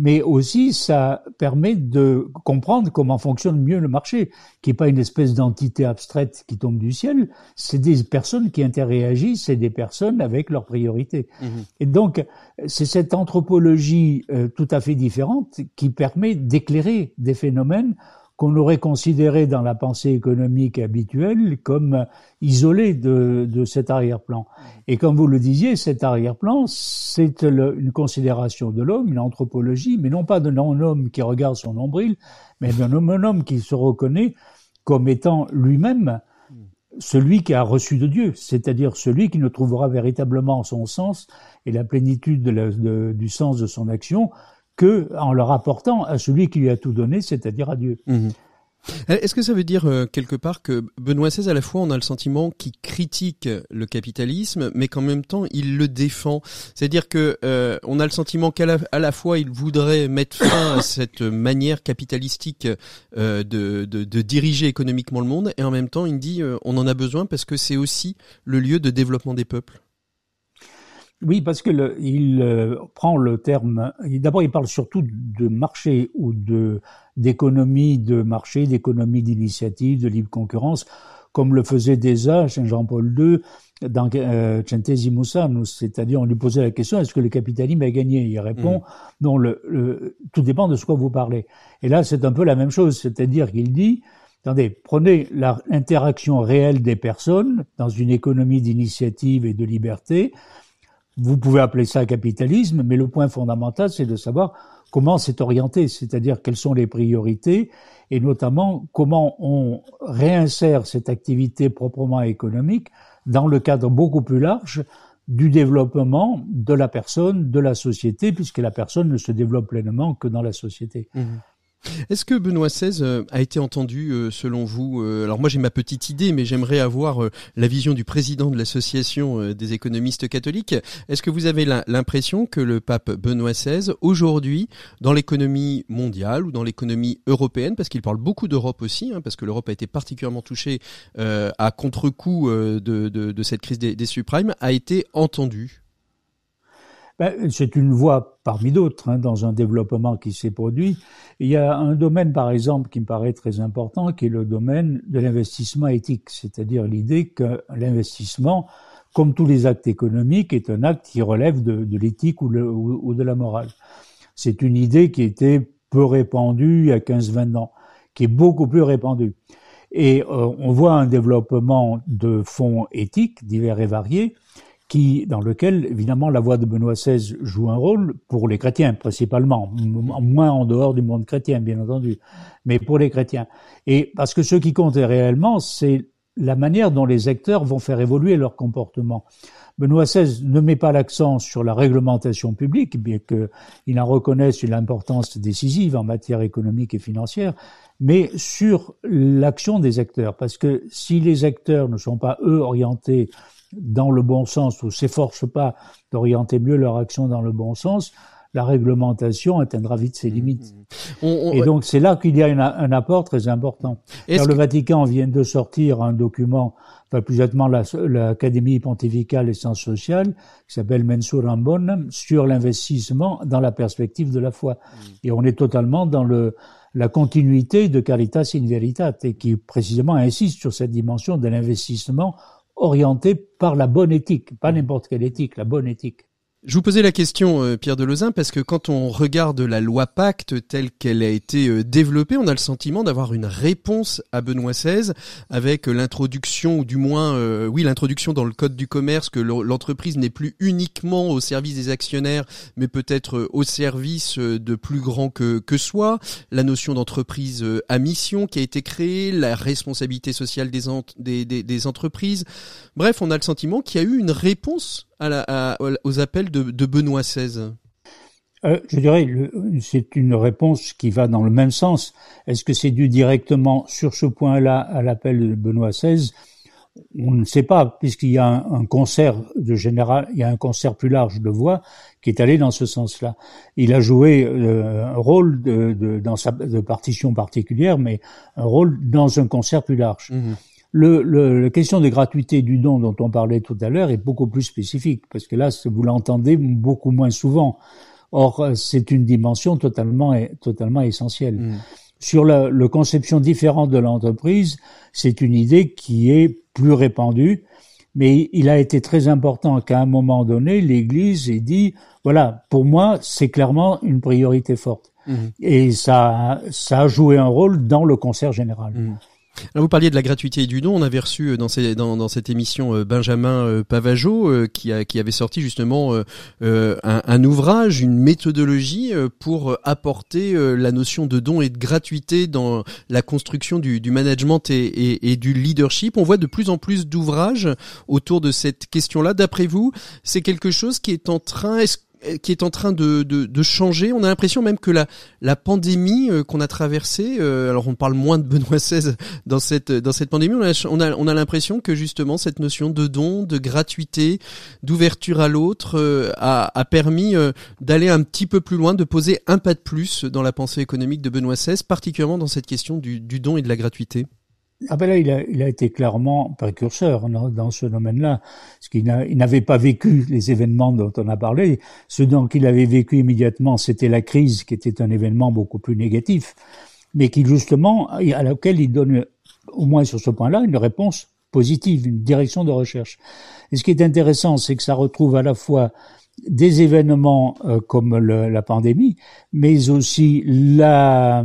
mais aussi ça permet de comprendre comment fonctionne mieux le marché, qui n'est pas une espèce d'entité abstraite qui tombe du ciel, c'est des personnes qui interréagissent, c'est des personnes avec leurs priorités. Mmh. Et donc, c'est cette anthropologie euh, tout à fait différente qui permet d'éclairer des phénomènes qu'on aurait considéré dans la pensée économique habituelle comme isolé de, de cet arrière-plan. Et comme vous le disiez, cet arrière-plan, c'est une considération de l'homme, une anthropologie, mais non pas d'un homme qui regarde son nombril, mais d'un homme, homme qui se reconnaît comme étant lui-même celui qui a reçu de Dieu, c'est-à-dire celui qui ne trouvera véritablement son sens et la plénitude de du sens de son action que en le rapportant à celui qui lui a tout donné, c'est-à-dire à Dieu. Mhm. Est-ce que ça veut dire euh, quelque part que Benoît XVI, à la fois, on a le sentiment qu'il critique le capitalisme, mais qu'en même temps, il le défend C'est-à-dire que euh, on a le sentiment qu'à la, fois, il voudrait mettre fin à cette manière capitalistique euh, de, de, diriger économiquement le monde, et en même temps, il dit on en a besoin parce que c'est aussi le lieu de développement des peuples. Oui, parce que le, il euh, prend le terme. D'abord, il parle surtout de marché ou de d'économie de marché, d'économie d'initiative, de libre concurrence, comme le faisait déjà Jean-Paul II dans euh, Centesimus c'est-à-dire on lui posait la question est-ce que le capitalisme a gagné? Il répond mm. non, le, tout dépend de ce que vous parlez. Et là, c'est un peu la même chose, c'est-à-dire qu'il dit Attendez, prenez l'interaction réelle des personnes dans une économie d'initiative et de liberté, vous pouvez appeler ça capitalisme, mais le point fondamental, c'est de savoir comment c'est orienté, c'est-à-dire quelles sont les priorités, et notamment comment on réinsère cette activité proprement économique dans le cadre beaucoup plus large du développement de la personne, de la société, puisque la personne ne se développe pleinement que dans la société. Mmh. Est-ce que Benoît XVI euh, a été entendu euh, selon vous euh, Alors moi j'ai ma petite idée, mais j'aimerais avoir la vision du président de l'association des économistes catholiques. Est-ce que vous avez l'impression que le pape Benoît XVI, aujourd'hui, dans l'économie mondiale ou dans l'économie européenne, parce qu'il parle beaucoup d'Europe aussi, hein, parce que l'Europe a été particulièrement touchée à contre-coup de, cette crise des, des subprimes, a été entendu? Ben, C'est une voie parmi d'autres hein, dans un développement qui s'est produit. Il y a un domaine, par exemple, qui me paraît très important, qui est le domaine de l'investissement éthique, c'est-à-dire l'idée que l'investissement, comme tous les actes économiques, est un acte qui relève de, l'éthique ou, ou, de la morale. C'est une idée qui était peu répandue il y a 15-20 ans, qui est beaucoup plus répandue. Et euh, on voit un développement de fonds éthiques divers et variés, qui, dans lequel, évidemment, la voix de Benoît XVI joue un rôle pour les chrétiens, principalement, moins en dehors du monde chrétien, bien entendu, mais pour les chrétiens. Et parce que ce qui compte réellement, c'est la manière dont les acteurs vont faire évoluer leur comportement. Benoît XVI ne met pas l'accent sur la réglementation publique, bien qu'il en reconnaisse l'importance décisive en matière économique et financière, mais sur l'action des acteurs. Parce que si les acteurs ne sont pas, eux, orientés dans le bon sens ou s'efforcent pas d'orienter mieux leur action dans le bon sens, la réglementation atteindra vite ses mmh, limites. Mmh. et donc c'est là qu'il y a un apport très important. Car le Vatican vient de sortir un document, enfin plus exactement l'Académie pontificale des sciences sociales, qui s'appelle Mensura Bonum, sur l'investissement dans la perspective de la foi. Mmh. Et on est totalement dans le la continuité de Caritas in Veritate, et qui précisément insiste sur cette dimension de l'investissement orienté par la bonne éthique, pas n'importe quelle éthique, la bonne éthique. Je vous posais la question, euh, Pierre Delezin, parce que quand on regarde la loi Pacte telle qu'elle a été euh, développée, on a le sentiment d'avoir une réponse à Benoît XVI avec euh, l'introduction, ou du moins, oui, l'introduction dans le Code du commerce que l'entreprise n'est plus uniquement au service des actionnaires, mais peut-être au service de plus grands que, que soi, la notion d'entreprise à mission qui a été créée, la responsabilité sociale des entreprises. Bref, on a le sentiment qu'il y a eu une réponse aux appels de, Benoît XVI euh, je dirais, c'est une réponse qui va dans le même sens. Est-ce que c'est dû directement sur ce point-là à l'appel de Benoît XVI On ne sait pas, puisqu'il y a un, concert de général, il y a un concert plus large de voix qui est allé dans ce sens-là. Il a joué euh, un rôle de, dans sa de partition particulière, mais un rôle dans un concert plus large. Mmh le, le, la question de gratuité du don dont on parlait tout à l'heure est beaucoup plus spécifique, parce que là, vous l'entendez beaucoup moins souvent. Or, c'est une dimension totalement, totalement essentielle. Mm. Sur la le conception différente de l'entreprise, c'est une idée qui est plus répandue, mais il a été très important qu'à un moment donné, l'Église ait dit, voilà, pour moi, c'est clairement une priorité forte. Mm. Et ça, ça a joué un rôle dans le concert général. Mm. Alors vous parliez de la gratuité du don. On avait reçu euh, dans, ces, dans, dans cette émission euh, Benjamin euh, Pavageau qui, a, qui avait sorti justement un, un, ouvrage, une méthodologie pour apporter la notion de don et de gratuité dans la construction du, du management et, et, et, du leadership. On voit de plus en plus d'ouvrages autour de cette question-là. D'après vous, c'est quelque chose qui est en train. Euh, qui est en train de, de, de changer. On a l'impression même que la, la pandémie euh, qu'on a traversée, euh, alors on parle moins de Benoît XVI dans cette, dans cette pandémie, on a, on a, on a l'impression que justement cette notion de don, de gratuité, d'ouverture à l'autre a, a permis d'aller un petit peu plus loin, de poser un pas de plus dans la pensée économique de Benoît XVI, particulièrement dans cette question du, du don et de la gratuité. Ah ben là, il a, il a été clairement précurseur dans ce domaine-là, parce qu'il n'avait pas vécu les événements dont on a parlé. Ce dont il avait vécu immédiatement, c'était la crise, qui était un événement beaucoup plus négatif, mais qui justement, à laquelle il donne, au moins sur ce point-là, une réponse positive, une direction de recherche. Et ce qui est intéressant, c'est que ça retrouve à la fois des événements euh, comme la pandémie, mais aussi la,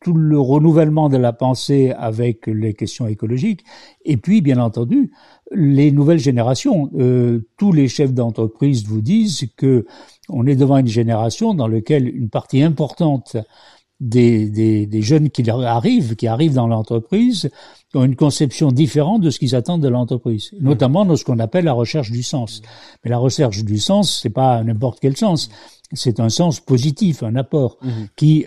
tout le renouvellement de la pensée avec les questions écologiques, et puis bien entendu les nouvelles générations. Euh, tous les chefs d'entreprise vous disent que on est devant une génération dans laquelle une partie importante des, des, des jeunes qui arrivent, qui arrivent dans l'entreprise, ont une conception différente de ce qu'ils attendent de l'entreprise, notamment dans ce qu'on appelle la recherche du sens. Mais la recherche du sens, c'est pas n'importe quel sens, c'est un sens positif, un apport, mhm. qui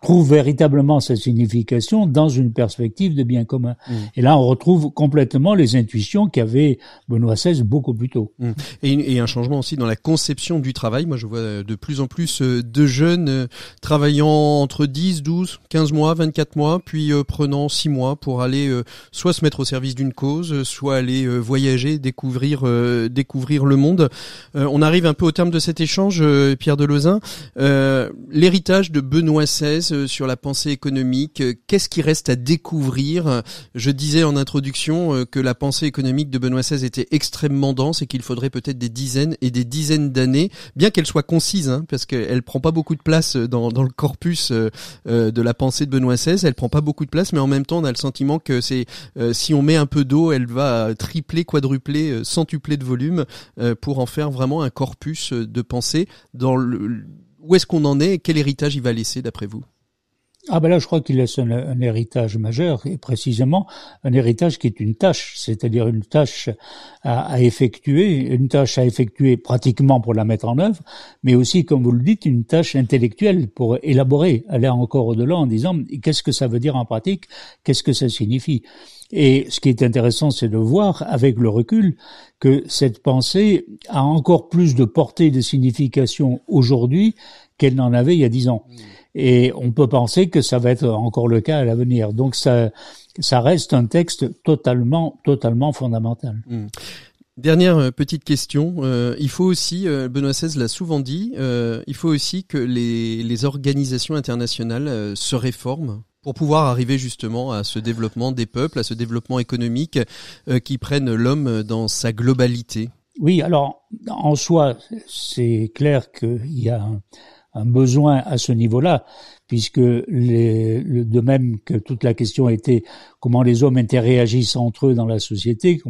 trouve véritablement sa signification dans une perspective de bien commun. Mm. Et là, on retrouve complètement les intuitions qu'avait Benoît XVI beaucoup plus tôt. Mm. Et, et, un changement aussi dans la conception du travail. Moi, je vois de plus en plus euh, de jeunes euh, travaillant entre 10, 12, 15 mois, 24 mois, puis euh, prenant 6 mois pour aller soit se mettre au service d'une cause, soit aller voyager, découvrir, découvrir le monde. on arrive un peu au terme de cet échange, Pierre Delezin. L'héritage de Benoît XVI sur la pensée économique, qu'est-ce qui reste à découvrir? Je disais en introduction que la pensée économique de Benoît XVI était extrêmement dense et qu'il faudrait peut-être des dizaines et des dizaines d'années, bien qu'elle soit concise, hein, parce qu'elle prend pas beaucoup de place dans, dans le corpus euh, euh, de la pensée de Benoît XVI. Elle prend pas beaucoup de place, mais en même temps, on a le sentiment que c'est euh, si on met un peu d'eau, elle va tripler, quadrupler, centupler de volume pour en faire vraiment un corpus de pensée. Dans le, où est-ce qu'on en est et quel héritage il va laisser d'après vous? Ah ben là, je crois qu'il laisse un, héritage majeur, et précisément un héritage qui est une tâche, c'est-à-dire une tâche à, effectuer, une tâche à effectuer pratiquement pour la mettre en œuvre, mais aussi, comme vous le dites, une tâche intellectuelle pour élaborer, aller encore au-delà en disant qu'est-ce que ça veut dire en pratique, qu'est-ce que ça signifie? Et ce qui est intéressant, c'est de voir avec le recul que cette pensée a encore plus de portée de signification aujourd'hui qu'elle n'en avait il y a dix ans. Et on peut penser que ça va être encore le cas à l'avenir. Donc ça, ça reste un texte totalement, totalement fondamental. Hmm. Dernière euh, petite question. Euh, il faut aussi, euh, Benoît XVI l'a souvent dit, il faut aussi que les, les organisations internationales se réforment pour pouvoir arriver justement à ce développement des peuples, à ce développement économique qui prennent l'homme dans sa globalité. Oui, alors en soi, c'est clair qu'il y a un, un besoin à ce niveau-là, puisque les, de même que toute la question était comment les hommes interréagissent entre eux dans la société,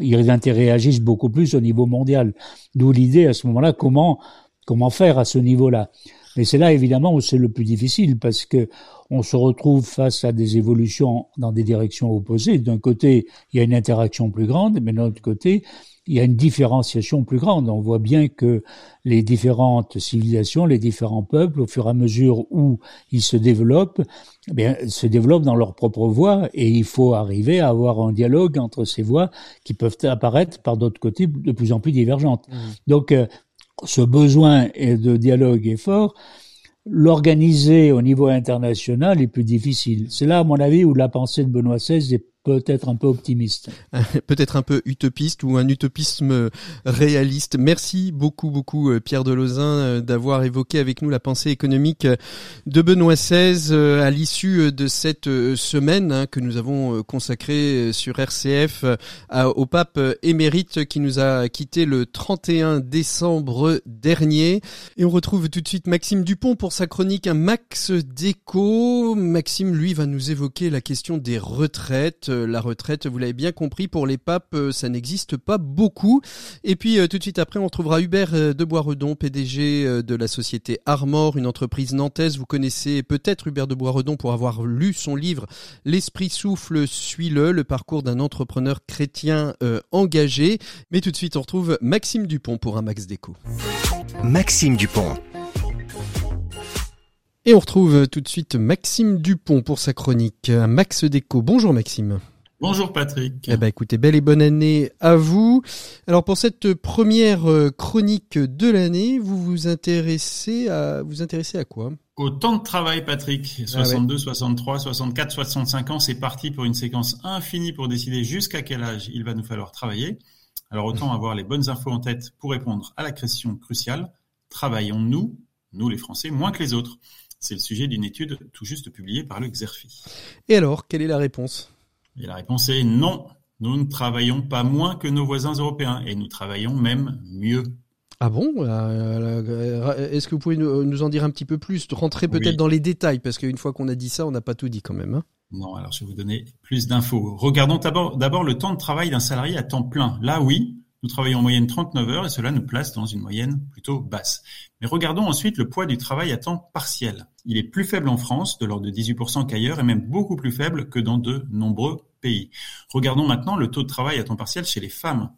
ils interréagissent beaucoup plus au niveau mondial. D'où l'idée à ce moment-là comment comment faire à ce niveau-là. Mais c'est là évidemment où c'est le plus difficile parce que on se retrouve face à des évolutions dans des directions opposées. D'un côté, il y a une interaction plus grande, mais d'un autre côté, il y a une différenciation plus grande. On voit bien que les différentes civilisations, les différents peuples, au fur et à mesure où ils se développent, eh bien, se développent dans leur propre voie et il faut arriver à avoir un dialogue entre ces voies qui peuvent apparaître par d'autres côtés de plus en plus divergentes. Mmh. Donc, euh, ce besoin de dialogue est fort. L'organiser au niveau international est plus difficile. C'est là, à mon avis, où la pensée de Benoît XVI est peut-être un peu optimiste. peut-être un peu utopiste ou un utopisme réaliste. Merci beaucoup, beaucoup euh, Pierre Delozin euh, d'avoir évoqué avec nous la pensée économique de Benoît XVI euh, à l'issue de cette semaine hein, que nous avons consacrée sur RCF au pape émérite qui nous a quitté le 31 décembre dernier. Et on retrouve tout de suite Maxime Dupont pour sa chronique Un Max Déco. Maxime, lui, va nous évoquer la question des retraites la retraite, vous l'avez bien compris, pour les papes, euh, ça n'existe pas beaucoup. Et puis euh, tout de suite après, on retrouvera Hubert euh, de Boisredon, PDG de la société Armor, une entreprise nantaise. Vous connaissez peut-être Hubert de Boisredon pour avoir lu son livre L'esprit souffle, suis-le, le parcours d'un entrepreneur chrétien engagé. Mais tout de suite, on retrouve Maxime Dupont pour un Max Déco. Maxime Dupont. Et on retrouve tout de suite Maxime Dupont pour sa chronique Max Déco. Bonjour Maxime. Bonjour Patrick. Eh ben écoutez, belle et bonne année à vous. Alors pour cette première euh, chronique de l'année, vous vous intéressez à vous intéressez à quoi? Au temps de travail Patrick, 62, 63, 64, 65 ans, c'est parti pour une séquence infinie pour décider jusqu'à quel âge il va nous falloir travailler. Alors autant avoir les bonnes infos en tête pour répondre à la question cruciale, travaillons-nous, nous les Français, moins que les autres? C'est le sujet d'une étude tout juste publiée par le XERFI. Et alors, quelle est la réponse? Et la réponse est non. Nous ne travaillons pas moins que nos voisins européens et nous travaillons même mieux. Ah bon? Euh, euh, Est-ce que vous pouvez nous en dire un petit peu plus? Rentrer peut-être dans les détails, parce qu'une fois qu'on a dit ça, on n'a pas tout dit quand même. Hein. non, alors je vais vous donner plus d'infos. Regardons d'abord le temps de travail d'un salarié à temps plein. Là, oui, nous travaillons en moyenne 39 heures et cela nous place dans une moyenne plutôt basse. Mais regardons ensuite le poids du travail à temps partiel. Il est plus faible en France, de l'ordre de 18% qu'ailleurs, et même beaucoup plus faible que dans de nombreux pays. Regardons maintenant le taux de travail à temps partiel chez les femmes.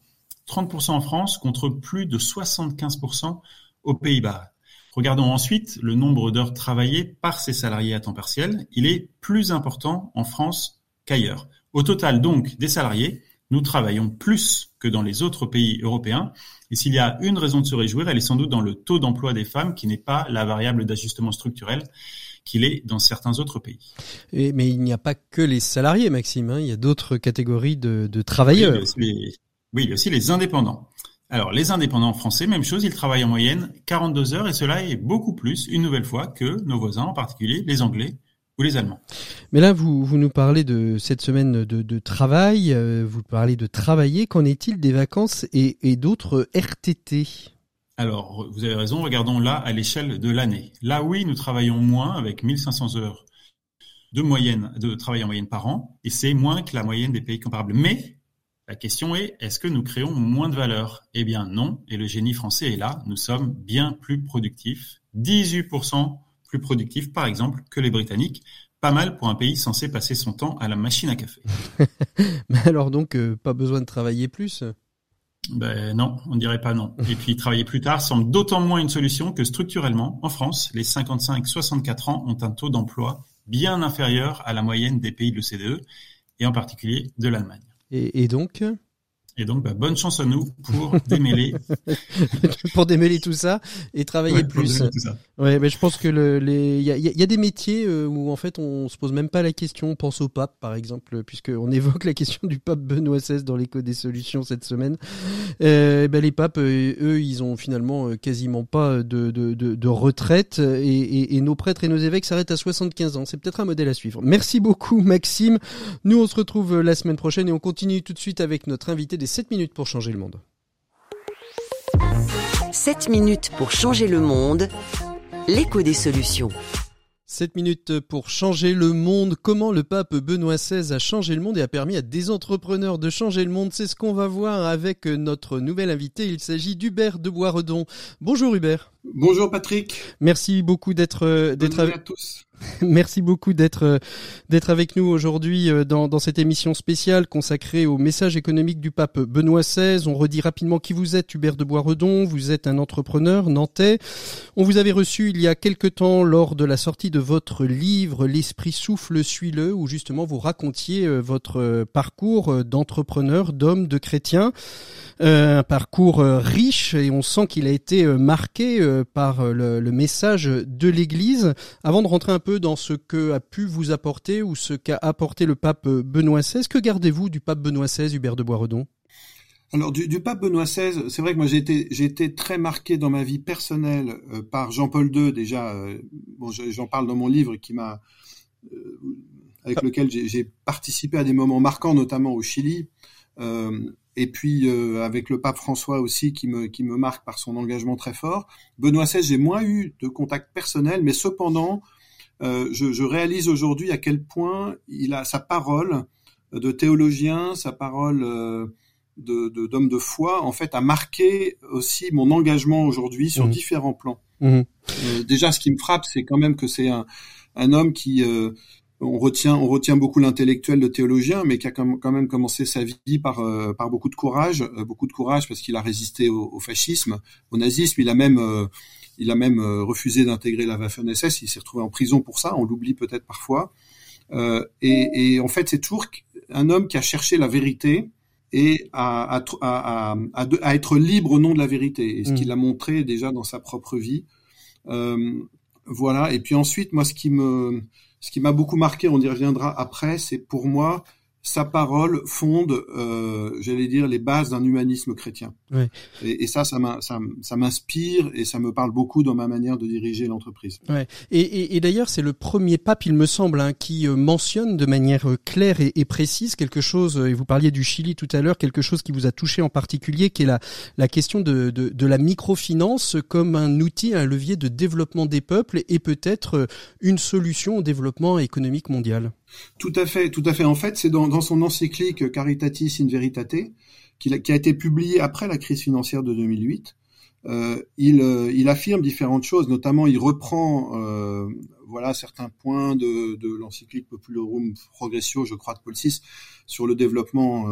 30% en France contre plus de 75% aux Pays-Bas. Regardons ensuite le nombre d'heures travaillées par ces salariés à temps partiel. Il est plus important en France qu'ailleurs. Au total donc des salariés, nous travaillons plus que dans les autres pays européens. Et s'il y a une raison de se réjouir, elle est sans doute dans le taux d'emploi des femmes, qui n'est pas la variable d'ajustement structurel qu'il est dans certains autres pays. mais il n'y a pas que les salariés, Maxime. Hein. il y a d'autres catégories de, travailleurs. Oui, il y a aussi les indépendants. Alors, les indépendants français, même chose, ils travaillent en moyenne 42 heures et cela est beaucoup plus, une nouvelle fois, que nos voisins, en particulier les Anglais ou les Allemands. Mais là, vous, vous nous parlez de cette semaine de, travail, euh, vous parlez de travailler. Qu'en est-il des vacances et, d'autres RTT Alors, vous avez raison, regardons là à l'échelle de l'année. Là, oui, nous travaillons moins avec 1500 heures de moyenne, de travail en moyenne par an, et c'est moins que la moyenne des pays comparables. Mais la question est, est-ce que nous créons moins de valeur? Eh bien non, et le génie français est là, nous sommes bien plus productifs, 18% plus productifs par exemple que les Britanniques, pas mal pour un pays censé passer son temps à la machine à café. Mais alors donc, euh, pas besoin de travailler plus ben non, on dirait pas non. Et puis travailler plus tard semble d'autant moins une solution que structurellement, en France, les 55-64 ans ont un taux d'emploi bien inférieur à la moyenne des pays de l'OCDE, et en particulier de l'Allemagne. Et, donc? Et donc, bah, bonne chance à nous pour démêler. pour démêler tout ça et travailler plus. Ouais, mais je pense que le, les, il y a, y a, des métiers euh, où en fait on se pose même pas la question. On pense au pape, par exemple, puisque on évoque la question du pape Benoît XVI dans l'écho des solutions cette semaine. Euh, ben les papes, euh, eux, ils ont finalement quasiment pas de, de, de, de retraite et, et, et, nos prêtres et nos évêques s'arrêtent à 75 ans. C'est peut-être un modèle à suivre. Merci beaucoup, Maxime. Nous, on se retrouve la semaine prochaine et on continue tout de suite avec notre invité des 7 minutes pour changer le monde. 7 minutes pour changer le monde, l'écho des solutions. 7 minutes pour changer le monde. Comment le pape Benoît XVI a changé le monde et a permis à des entrepreneurs de changer le monde? C'est ce qu'on va voir avec notre nouvel invité. Il s'agit d'Hubert de Boisredon. Bonjour Hubert. Bonjour Patrick. Merci beaucoup d'être d'être avec tous. Merci beaucoup d'être euh, d'être avec nous aujourd'hui euh, dans, cette émission spéciale consacrée au message économique du pape Benoît XVI. On redit rapidement qui vous êtes, Hubert de Boisredon. Vous êtes un entrepreneur nantais. On vous avait reçu il y a quelque temps lors de la sortie de votre livre L'esprit souffle, suis-le, où justement vous racontiez euh, votre parcours d'entrepreneur, d'homme, de chrétien. un parcours riche et on sent qu'il a été marqué par le, le message de l'Église. Avant de rentrer un peu dans ce que a pu vous apporter ou ce qu'a apporté le pape Benoît XVI. Que gardez-vous du pape Benoît XVI, Hubert de Boisredon? Alors du, pape Benoît XVI, c'est vrai que moi j'ai été, très marqué dans ma vie personnelle euh, par Jean-Paul II déjà. Euh, j'en parle dans mon livre euh, avec lequel j'ai participé à des moments marquants, notamment au Chili. et puis avec le pape François aussi qui me qui me marque par son engagement très fort. Benoît XVI, j'ai moins eu de contact personnel, mais cependant euh, je, je, réalise aujourd'hui à quel point il a sa parole de théologien, sa parole euh, de d'homme de, foi, en fait, a marqué aussi mon engagement aujourd'hui sur mmh. différents plans. Mmh. Euh, déjà, ce qui me frappe, c'est quand même que c'est un, un, homme qui on retient, on retient beaucoup l'intellectuel, le théologien, mais qui a quand même commencé sa vie par, par beaucoup de courage, beaucoup de courage parce qu'il a résisté au, au, fascisme, au nazisme. Il a même il a même euh, refusé d'intégrer la Waffen-SS. Il s'est retrouvé en prison pour ça. On l'oublie peut-être parfois. Euh, et, et, en fait, c'est toujours un homme qui a cherché la vérité et à, à, à, à, être libre au nom de la vérité. Et ce mm. qu'il a montré déjà dans sa propre vie. Euh, voilà. Et puis ensuite, moi, ce qui me, ce qui m'a beaucoup marqué, on y reviendra après, c'est pour moi sa parole fonde, euh, j'allais dire, les bases d'un humanisme chrétien. Ouais. Et, et, ça, ça m'inspire et ça me parle beaucoup dans ma manière de diriger l'entreprise. Ouais. Et, et, et d'ailleurs, c'est le premier pape, il me semble, hein, qui euh, mentionne de manière euh, claire et, précise quelque chose, et vous parliez du Chili tout à l'heure, quelque chose qui vous a touché en particulier, qui est la, la question de, de, de la microfinance comme un outil, un levier de développement des peuples et peut-être une solution au développement économique mondial. Tout à fait, tout à fait. En fait, c'est dans, son encyclique Caritatis in Veritate, qui a, été publié après la crise financière de 2008, euh, il, euh, il, affirme différentes choses, notamment il reprend euh, voilà certains points de, l'encyclique Populorum Progressio, je crois, de Paul VI, sur le développement,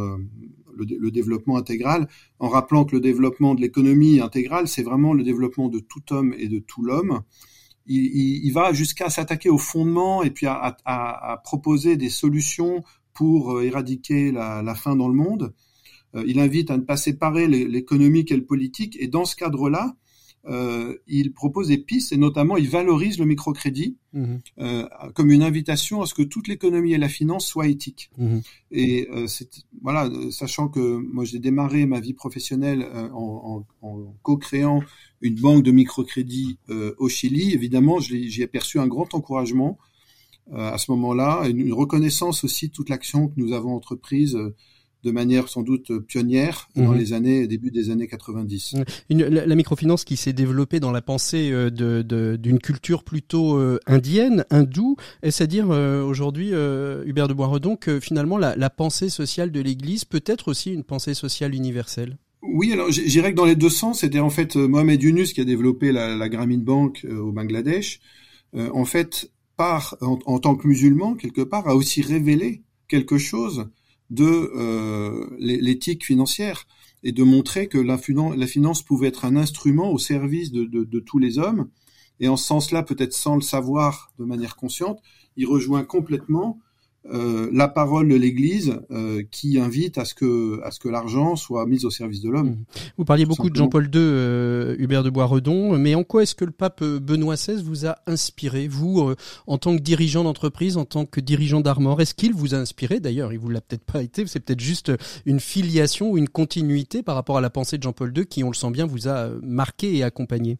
le, développement intégral, en rappelant que le développement de l'économie intégrale, c'est vraiment le développement de tout homme et de tout l'homme. Il, il, il, va jusqu'à s'attaquer au fondement et puis à, à, à, proposer des solutions pour éradiquer la, la faim dans le monde. Euh, il invite à ne pas séparer l'économique et le politique. Et dans ce cadre-là, euh, il propose des pistes et notamment il valorise le microcrédit mmh. euh, comme une invitation à ce que toute l'économie et la finance soient éthiques. Mmh. Et euh, voilà, sachant que moi j'ai démarré ma vie professionnelle euh, en, en, en co-créant une banque de microcrédit euh, au Chili, évidemment j'y ai perçu un grand encouragement à ce moment-là, une reconnaissance aussi de toute l'action que nous avons entreprise de manière sans doute pionnière dans mmh. les années début des années 90. Une, la, la, microfinance qui s'est développée dans la pensée euh, de, de, d'une culture plutôt euh, indienne, hindoue, est-ce à dire euh, aujourd'hui, euh, Hubert de Boisredon, que finalement la, la pensée sociale de l'Église peut être aussi une pensée sociale universelle? Oui, alors j'irais que dans les deux sens, c'était en fait Mohamed Yunus qui a développé la, la Bank au Bangladesh. en fait, par en, tant que musulman quelque part, a aussi révélé quelque chose de euh, l'éthique financière et de montrer que la, finance pouvait être un instrument au service de, de tous les hommes. Et en ce sens-là, peut-être sans le savoir de manière consciente, il rejoint complètement euh, la parole de l'Église euh, qui invite à ce que à ce que l'argent soit mis au service de l'homme. Vous parliez beaucoup de Jean-Paul II, euh, Hubert de Boisredon, mais en quoi est-ce que le pape euh, Benoît XVI vous a inspiré, vous, euh, en tant que dirigeant d'entreprise, en tant que dirigeant d'Armor? Est-ce qu'il vous a inspiré? D'ailleurs, il vous l'a peut-être pas été, c'est peut-être juste une filiation ou une continuité par rapport à la pensée de Jean-Paul II qui, on le sent bien, vous a marqué et accompagné.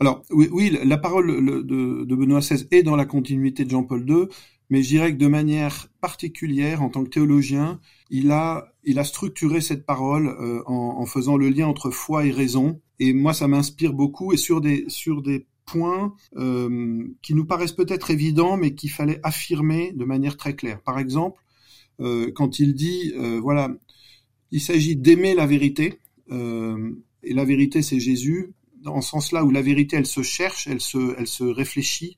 Alors oui, oui la parole de, de Benoît XVI est dans la continuité de Jean-Paul II mais je dirais que de manière particulière, en tant que théologien, il a, il a structuré cette parole euh, en, en, faisant le lien entre foi et raison. Et moi, ça m'inspire beaucoup et sur des, sur des points euh, qui nous paraissent peut-être évidents, mais qu'il fallait affirmer de manière très claire. Par exemple, euh, quand il dit, euh, voilà, il s'agit d'aimer la vérité, euh, et la vérité, c'est Jésus, dans ce sens-là où la vérité, elle se cherche, elle se, elle se réfléchit,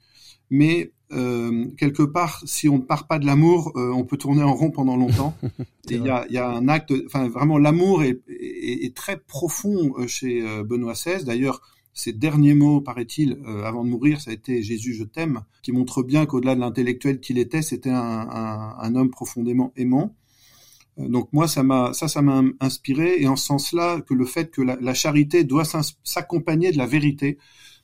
mais euh, quelque part, si on ne part pas de l'amour, euh, on peut tourner en rond pendant longtemps. il y a, y a, un acte, enfin vraiment l'amour est, est, est, très profond euh, chez euh, Benoît XVI. D'ailleurs, ses derniers mots, paraît-il, euh, avant de mourir, ça a été Jésus, je t'aime, qui montre bien qu'au-delà de l'intellectuel qu'il était, c'était un, un, un, homme profondément aimant. Donc moi, ça m'a, ça, ça m'a inspiré, et en ce sens-là, que le fait que la, la charité doit s'accompagner de la vérité,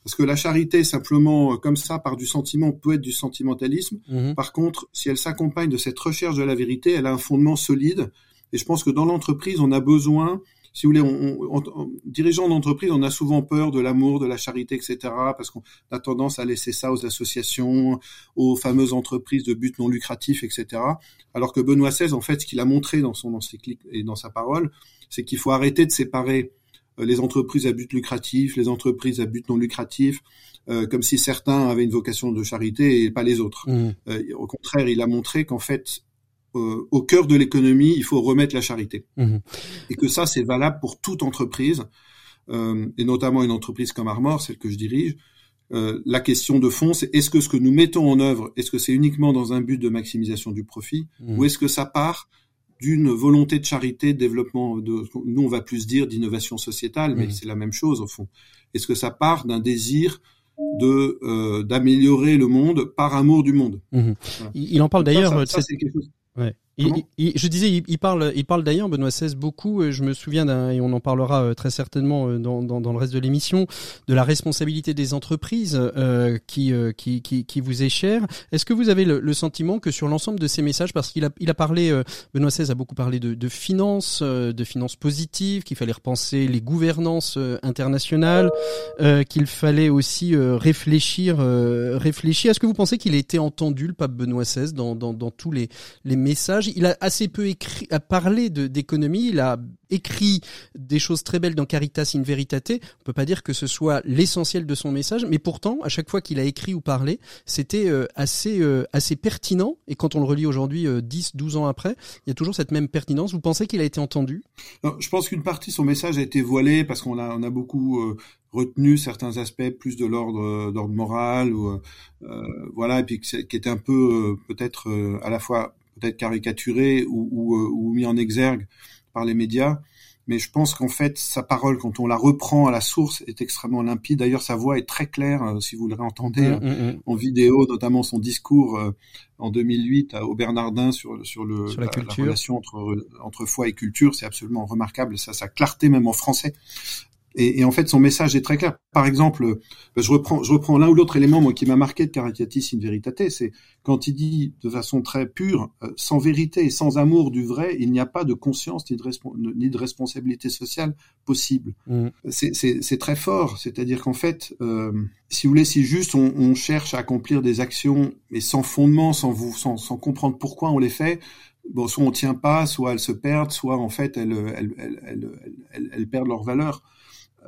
parce que la charité, simplement euh, comme ça, par du sentiment, peut être du sentimentalisme. Mmh. Par contre, si elle s'accompagne de cette recherche de la vérité, elle a un fondement solide. Et je pense que dans l'entreprise, on a besoin, si vous voulez, on, on, on, dirigeant d'entreprise, on a souvent peur de l'amour, de la charité, etc., parce qu'on a tendance à laisser ça aux associations, aux fameuses entreprises de but non lucratif, etc. Alors que Benoît XVI, en fait, ce qu'il a montré dans son encyclique et dans sa parole, c'est qu'il faut arrêter de séparer euh, les entreprises à but lucratif, les entreprises à but non lucratif, euh, comme si certains avaient une vocation de charité et pas les autres. Mmh. Euh, au contraire, il a montré qu'en fait, euh, au cœur de l'économie, il faut remettre la charité. Mmh. Et que ça, c'est valable pour toute entreprise, euh, et notamment une entreprise comme Armor, celle que je dirige. la question de fond, c'est est-ce que ce que nous mettons en œuvre, est-ce que c'est uniquement dans un but de maximisation du profit, mmh. ou est-ce que ça part d'une volonté de charité, de développement, de, nous on va plus dire d'innovation sociétale, mais mmh. c'est la même chose au fond. Est-ce que ça part d'un désir de euh, d'améliorer le monde par amour du monde? Mmh. voilà. Il en parle d'ailleurs. Ça, ça chose. Ouais. Il, il, je disais, il, il, parle, il parle d'ailleurs Benoît XVI beaucoup. Je me souviens d'un, et on en parlera euh, très certainement euh, dans, dans, dans le reste de l'émission, de la responsabilité des entreprises euh, qui, euh, qui, qui, qui, vous est chère. Est-ce que vous avez le, le sentiment que sur l'ensemble de ces messages, parce qu'il a, il a parlé, euh, Benoît XVI a beaucoup parlé de, de finances, de finances positives, qu'il fallait repenser les gouvernances internationales, qu'il fallait aussi réfléchir, réfléchir. Est-ce que vous pensez qu'il a été entendu, le pape Benoît XVI, dans, dans, dans tous les, les messages? Il a assez peu écrit, a parlé d'économie. Il a écrit des choses très belles dans Caritas in Veritate. On peut pas dire que ce soit l'essentiel de son message, mais pourtant, à chaque fois qu'il a écrit ou parlé, c'était euh, assez euh, assez pertinent. Et quand on le relit aujourd'hui, 10, euh, 12 ans après, il y a toujours cette même pertinence. Vous pensez qu'il a été entendu? Je pense qu'une partie de son message a été voilée parce qu'on a on a beaucoup retenu certains aspects plus de l'ordre d'ordre moral voilà et puis qui était un peu peut-être à la fois peut-être caricaturé ou, ou, ou mis en exergue par les médias, mais je pense qu'en fait sa parole, quand on la reprend à la source, est extrêmement limpide. D'ailleurs, sa voix est très claire, euh, si vous le réentendez mmh, euh, mmh, mmh. en vidéo, notamment son discours euh, en 2008 au Bernardin sur sur le la, relation entre entre foi et culture, c'est absolument remarquable. Ça, sa clarté même en français et, et, en fait, son message est très clair. Par exemple, euh, je reprends, je reprends l'un ou l'autre élément moi, qui m'a marqué de Caricatis in Veritate, c'est quand il dit de façon très pure, euh, sans vérité et sans amour du vrai, il n'y a pas de conscience ni de, ni de responsabilité sociale possible. Mm. C'est très fort. C'est-à-dire qu'en fait, euh, si vous voulez, si juste on, on, cherche à accomplir des actions, mais sans fondement, sans, vous, sans, sans comprendre pourquoi on les fait, bon, soit on tient pas, soit elles se perdent, soit en fait elles, elles, elles, elles perdent leur valeur.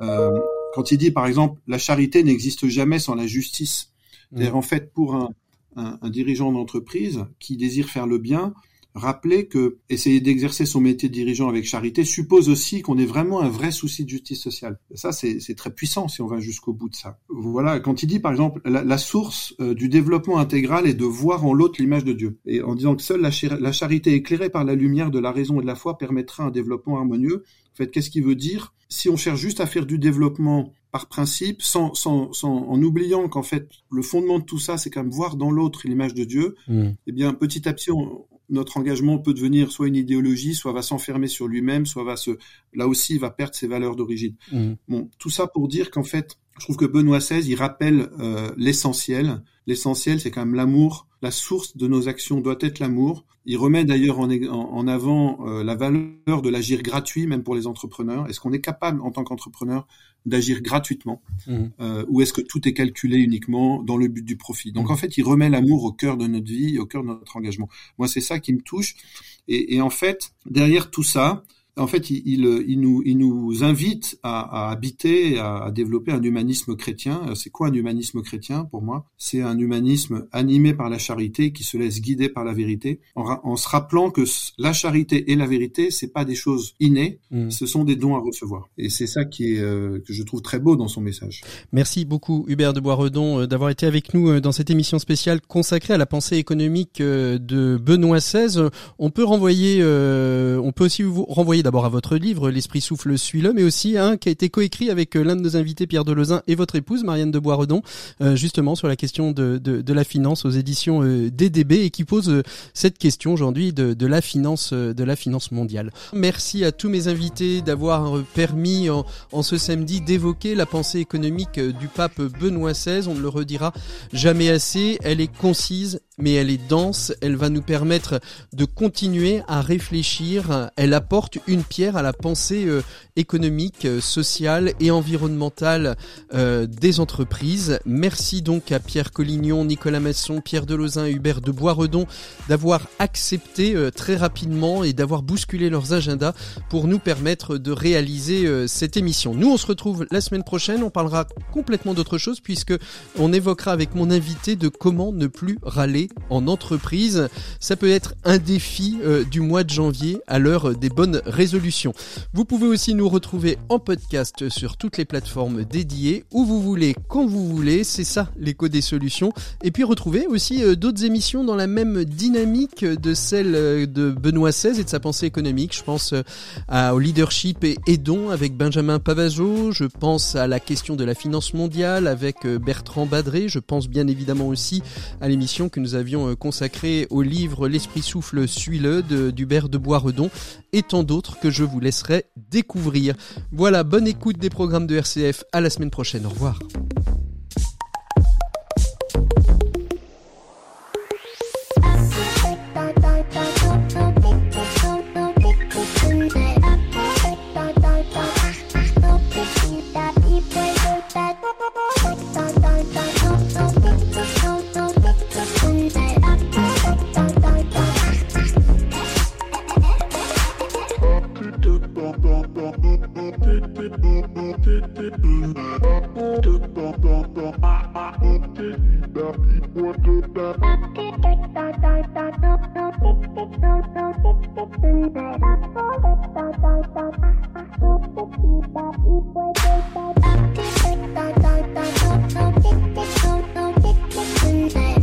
Euh, quand il dit, par exemple, la charité n'existe jamais sans la justice. Mmh. En fait, pour un, un, un dirigeant d'entreprise qui désire faire le bien, rappeler que essayer d'exercer son métier de dirigeant avec charité suppose aussi qu'on ait vraiment un vrai souci de justice sociale. ça, c'est très puissant si on va jusqu'au bout de ça. Voilà, quand il dit par exemple la, la source euh, du développement intégral est de voir en l'autre l'image de Dieu, et en disant que seule la, la, charité éclairée par la lumière de la raison et de la foi permettra un développement harmonieux. Fait, qu'est-ce qu'il veut dire? Si on cherche juste à faire du développement par principe, sans, sans, sans en oubliant qu'en fait le fondement de tout ça, c'est quand même voir dans l'autre l'image de Dieu. Mmh. Eh bien, petit à petit, on, notre engagement peut devenir soit une idéologie, soit va s'enfermer sur lui-même, soit va se, là aussi, va perdre ses valeurs d'origine. Mmh. Bon, tout ça pour dire qu'en fait, je trouve que Benoît XVI, il rappelle euh, l'essentiel. L'essentiel, c'est quand même l'amour. La source de nos actions doit être l'amour. Il remet d'ailleurs en, en, avant euh, la valeur de l'agir gratuit, même pour les entrepreneurs. Est-ce qu'on est capable, en tant qu'entrepreneur, d'agir gratuitement mmh. euh, ou est-ce que tout est calculé uniquement dans le but du profit? Donc mmh. en fait, il remet l'amour au cœur de notre vie, au cœur de notre engagement. Moi, c'est ça qui me touche. Et, et en fait, derrière tout ça, en fait, il, il, nous, il nous invite à, à habiter, à, à, développer un humanisme chrétien. C'est quoi un humanisme chrétien pour moi? C'est un humanisme animé par la charité, qui se laisse guider par la vérité, en, en se rappelant que la charité et la vérité, c'est pas des choses innées, mmh. ce sont des dons à recevoir. Et c'est ça qui est euh, que je trouve très beau dans son message. Merci beaucoup Hubert de Boisredon euh, d'avoir été avec nous euh, dans cette émission spéciale consacrée à la pensée économique de Benoît XVI. On peut renvoyer, on peut aussi vous renvoyer d'abord à votre livre L'esprit souffle suis-le, mais aussi un qui a été coécrit avec euh, l'un de nos invités Pierre Delezin et votre épouse Marianne de Boisredon, euh, justement sur la question de, la finance aux éditions euh, DDB et qui pose cette question aujourd'hui de, de la finance de la finance mondiale. Merci à tous mes invités d'avoir permis en, en ce samedi d'évoquer la pensée économique du pape Benoît XVI. On ne le redira jamais assez. Elle est concise, mais elle est dense. Elle va nous permettre de continuer à réfléchir. Elle apporte une pierre à la pensée euh, économique, euh, sociale et environnementale euh, des entreprises. Merci donc à Pierre Collignon, Nicolas Masson, Pierre Delozin et Hubert de Boisredon d'avoir accepté très rapidement et d'avoir bousculé leurs agendas pour nous permettre de réaliser cette émission. Nous, on se retrouve la semaine prochaine. On parlera complètement d'autre chose puisque on évoquera avec mon invité de comment ne plus râler en entreprise. Ça peut être un défi du mois de janvier à l'heure des bonnes résolution. Vous pouvez aussi nous retrouver en podcast sur toutes les plateformes dédiées, où vous voulez, quand vous voulez, c'est ça l'écho des solutions. Et puis retrouver aussi euh, d'autres émissions dans la même dynamique de celle euh, de Benoît XVI et de sa pensée économique. Je pense euh, au leadership et aidons avec Benjamin Pavazo, je pense à la question de la finance mondiale avec Bertrand Badré, je pense bien évidemment aussi à l'émission que nous avions consacrée au livre L'esprit souffle suit-le d'Hubert de Boisredon et tant d'autres que je vous laisserai découvrir. Voilà, bonne écoute des programmes de RCF. À la semaine prochaine. Au revoir. Tonight.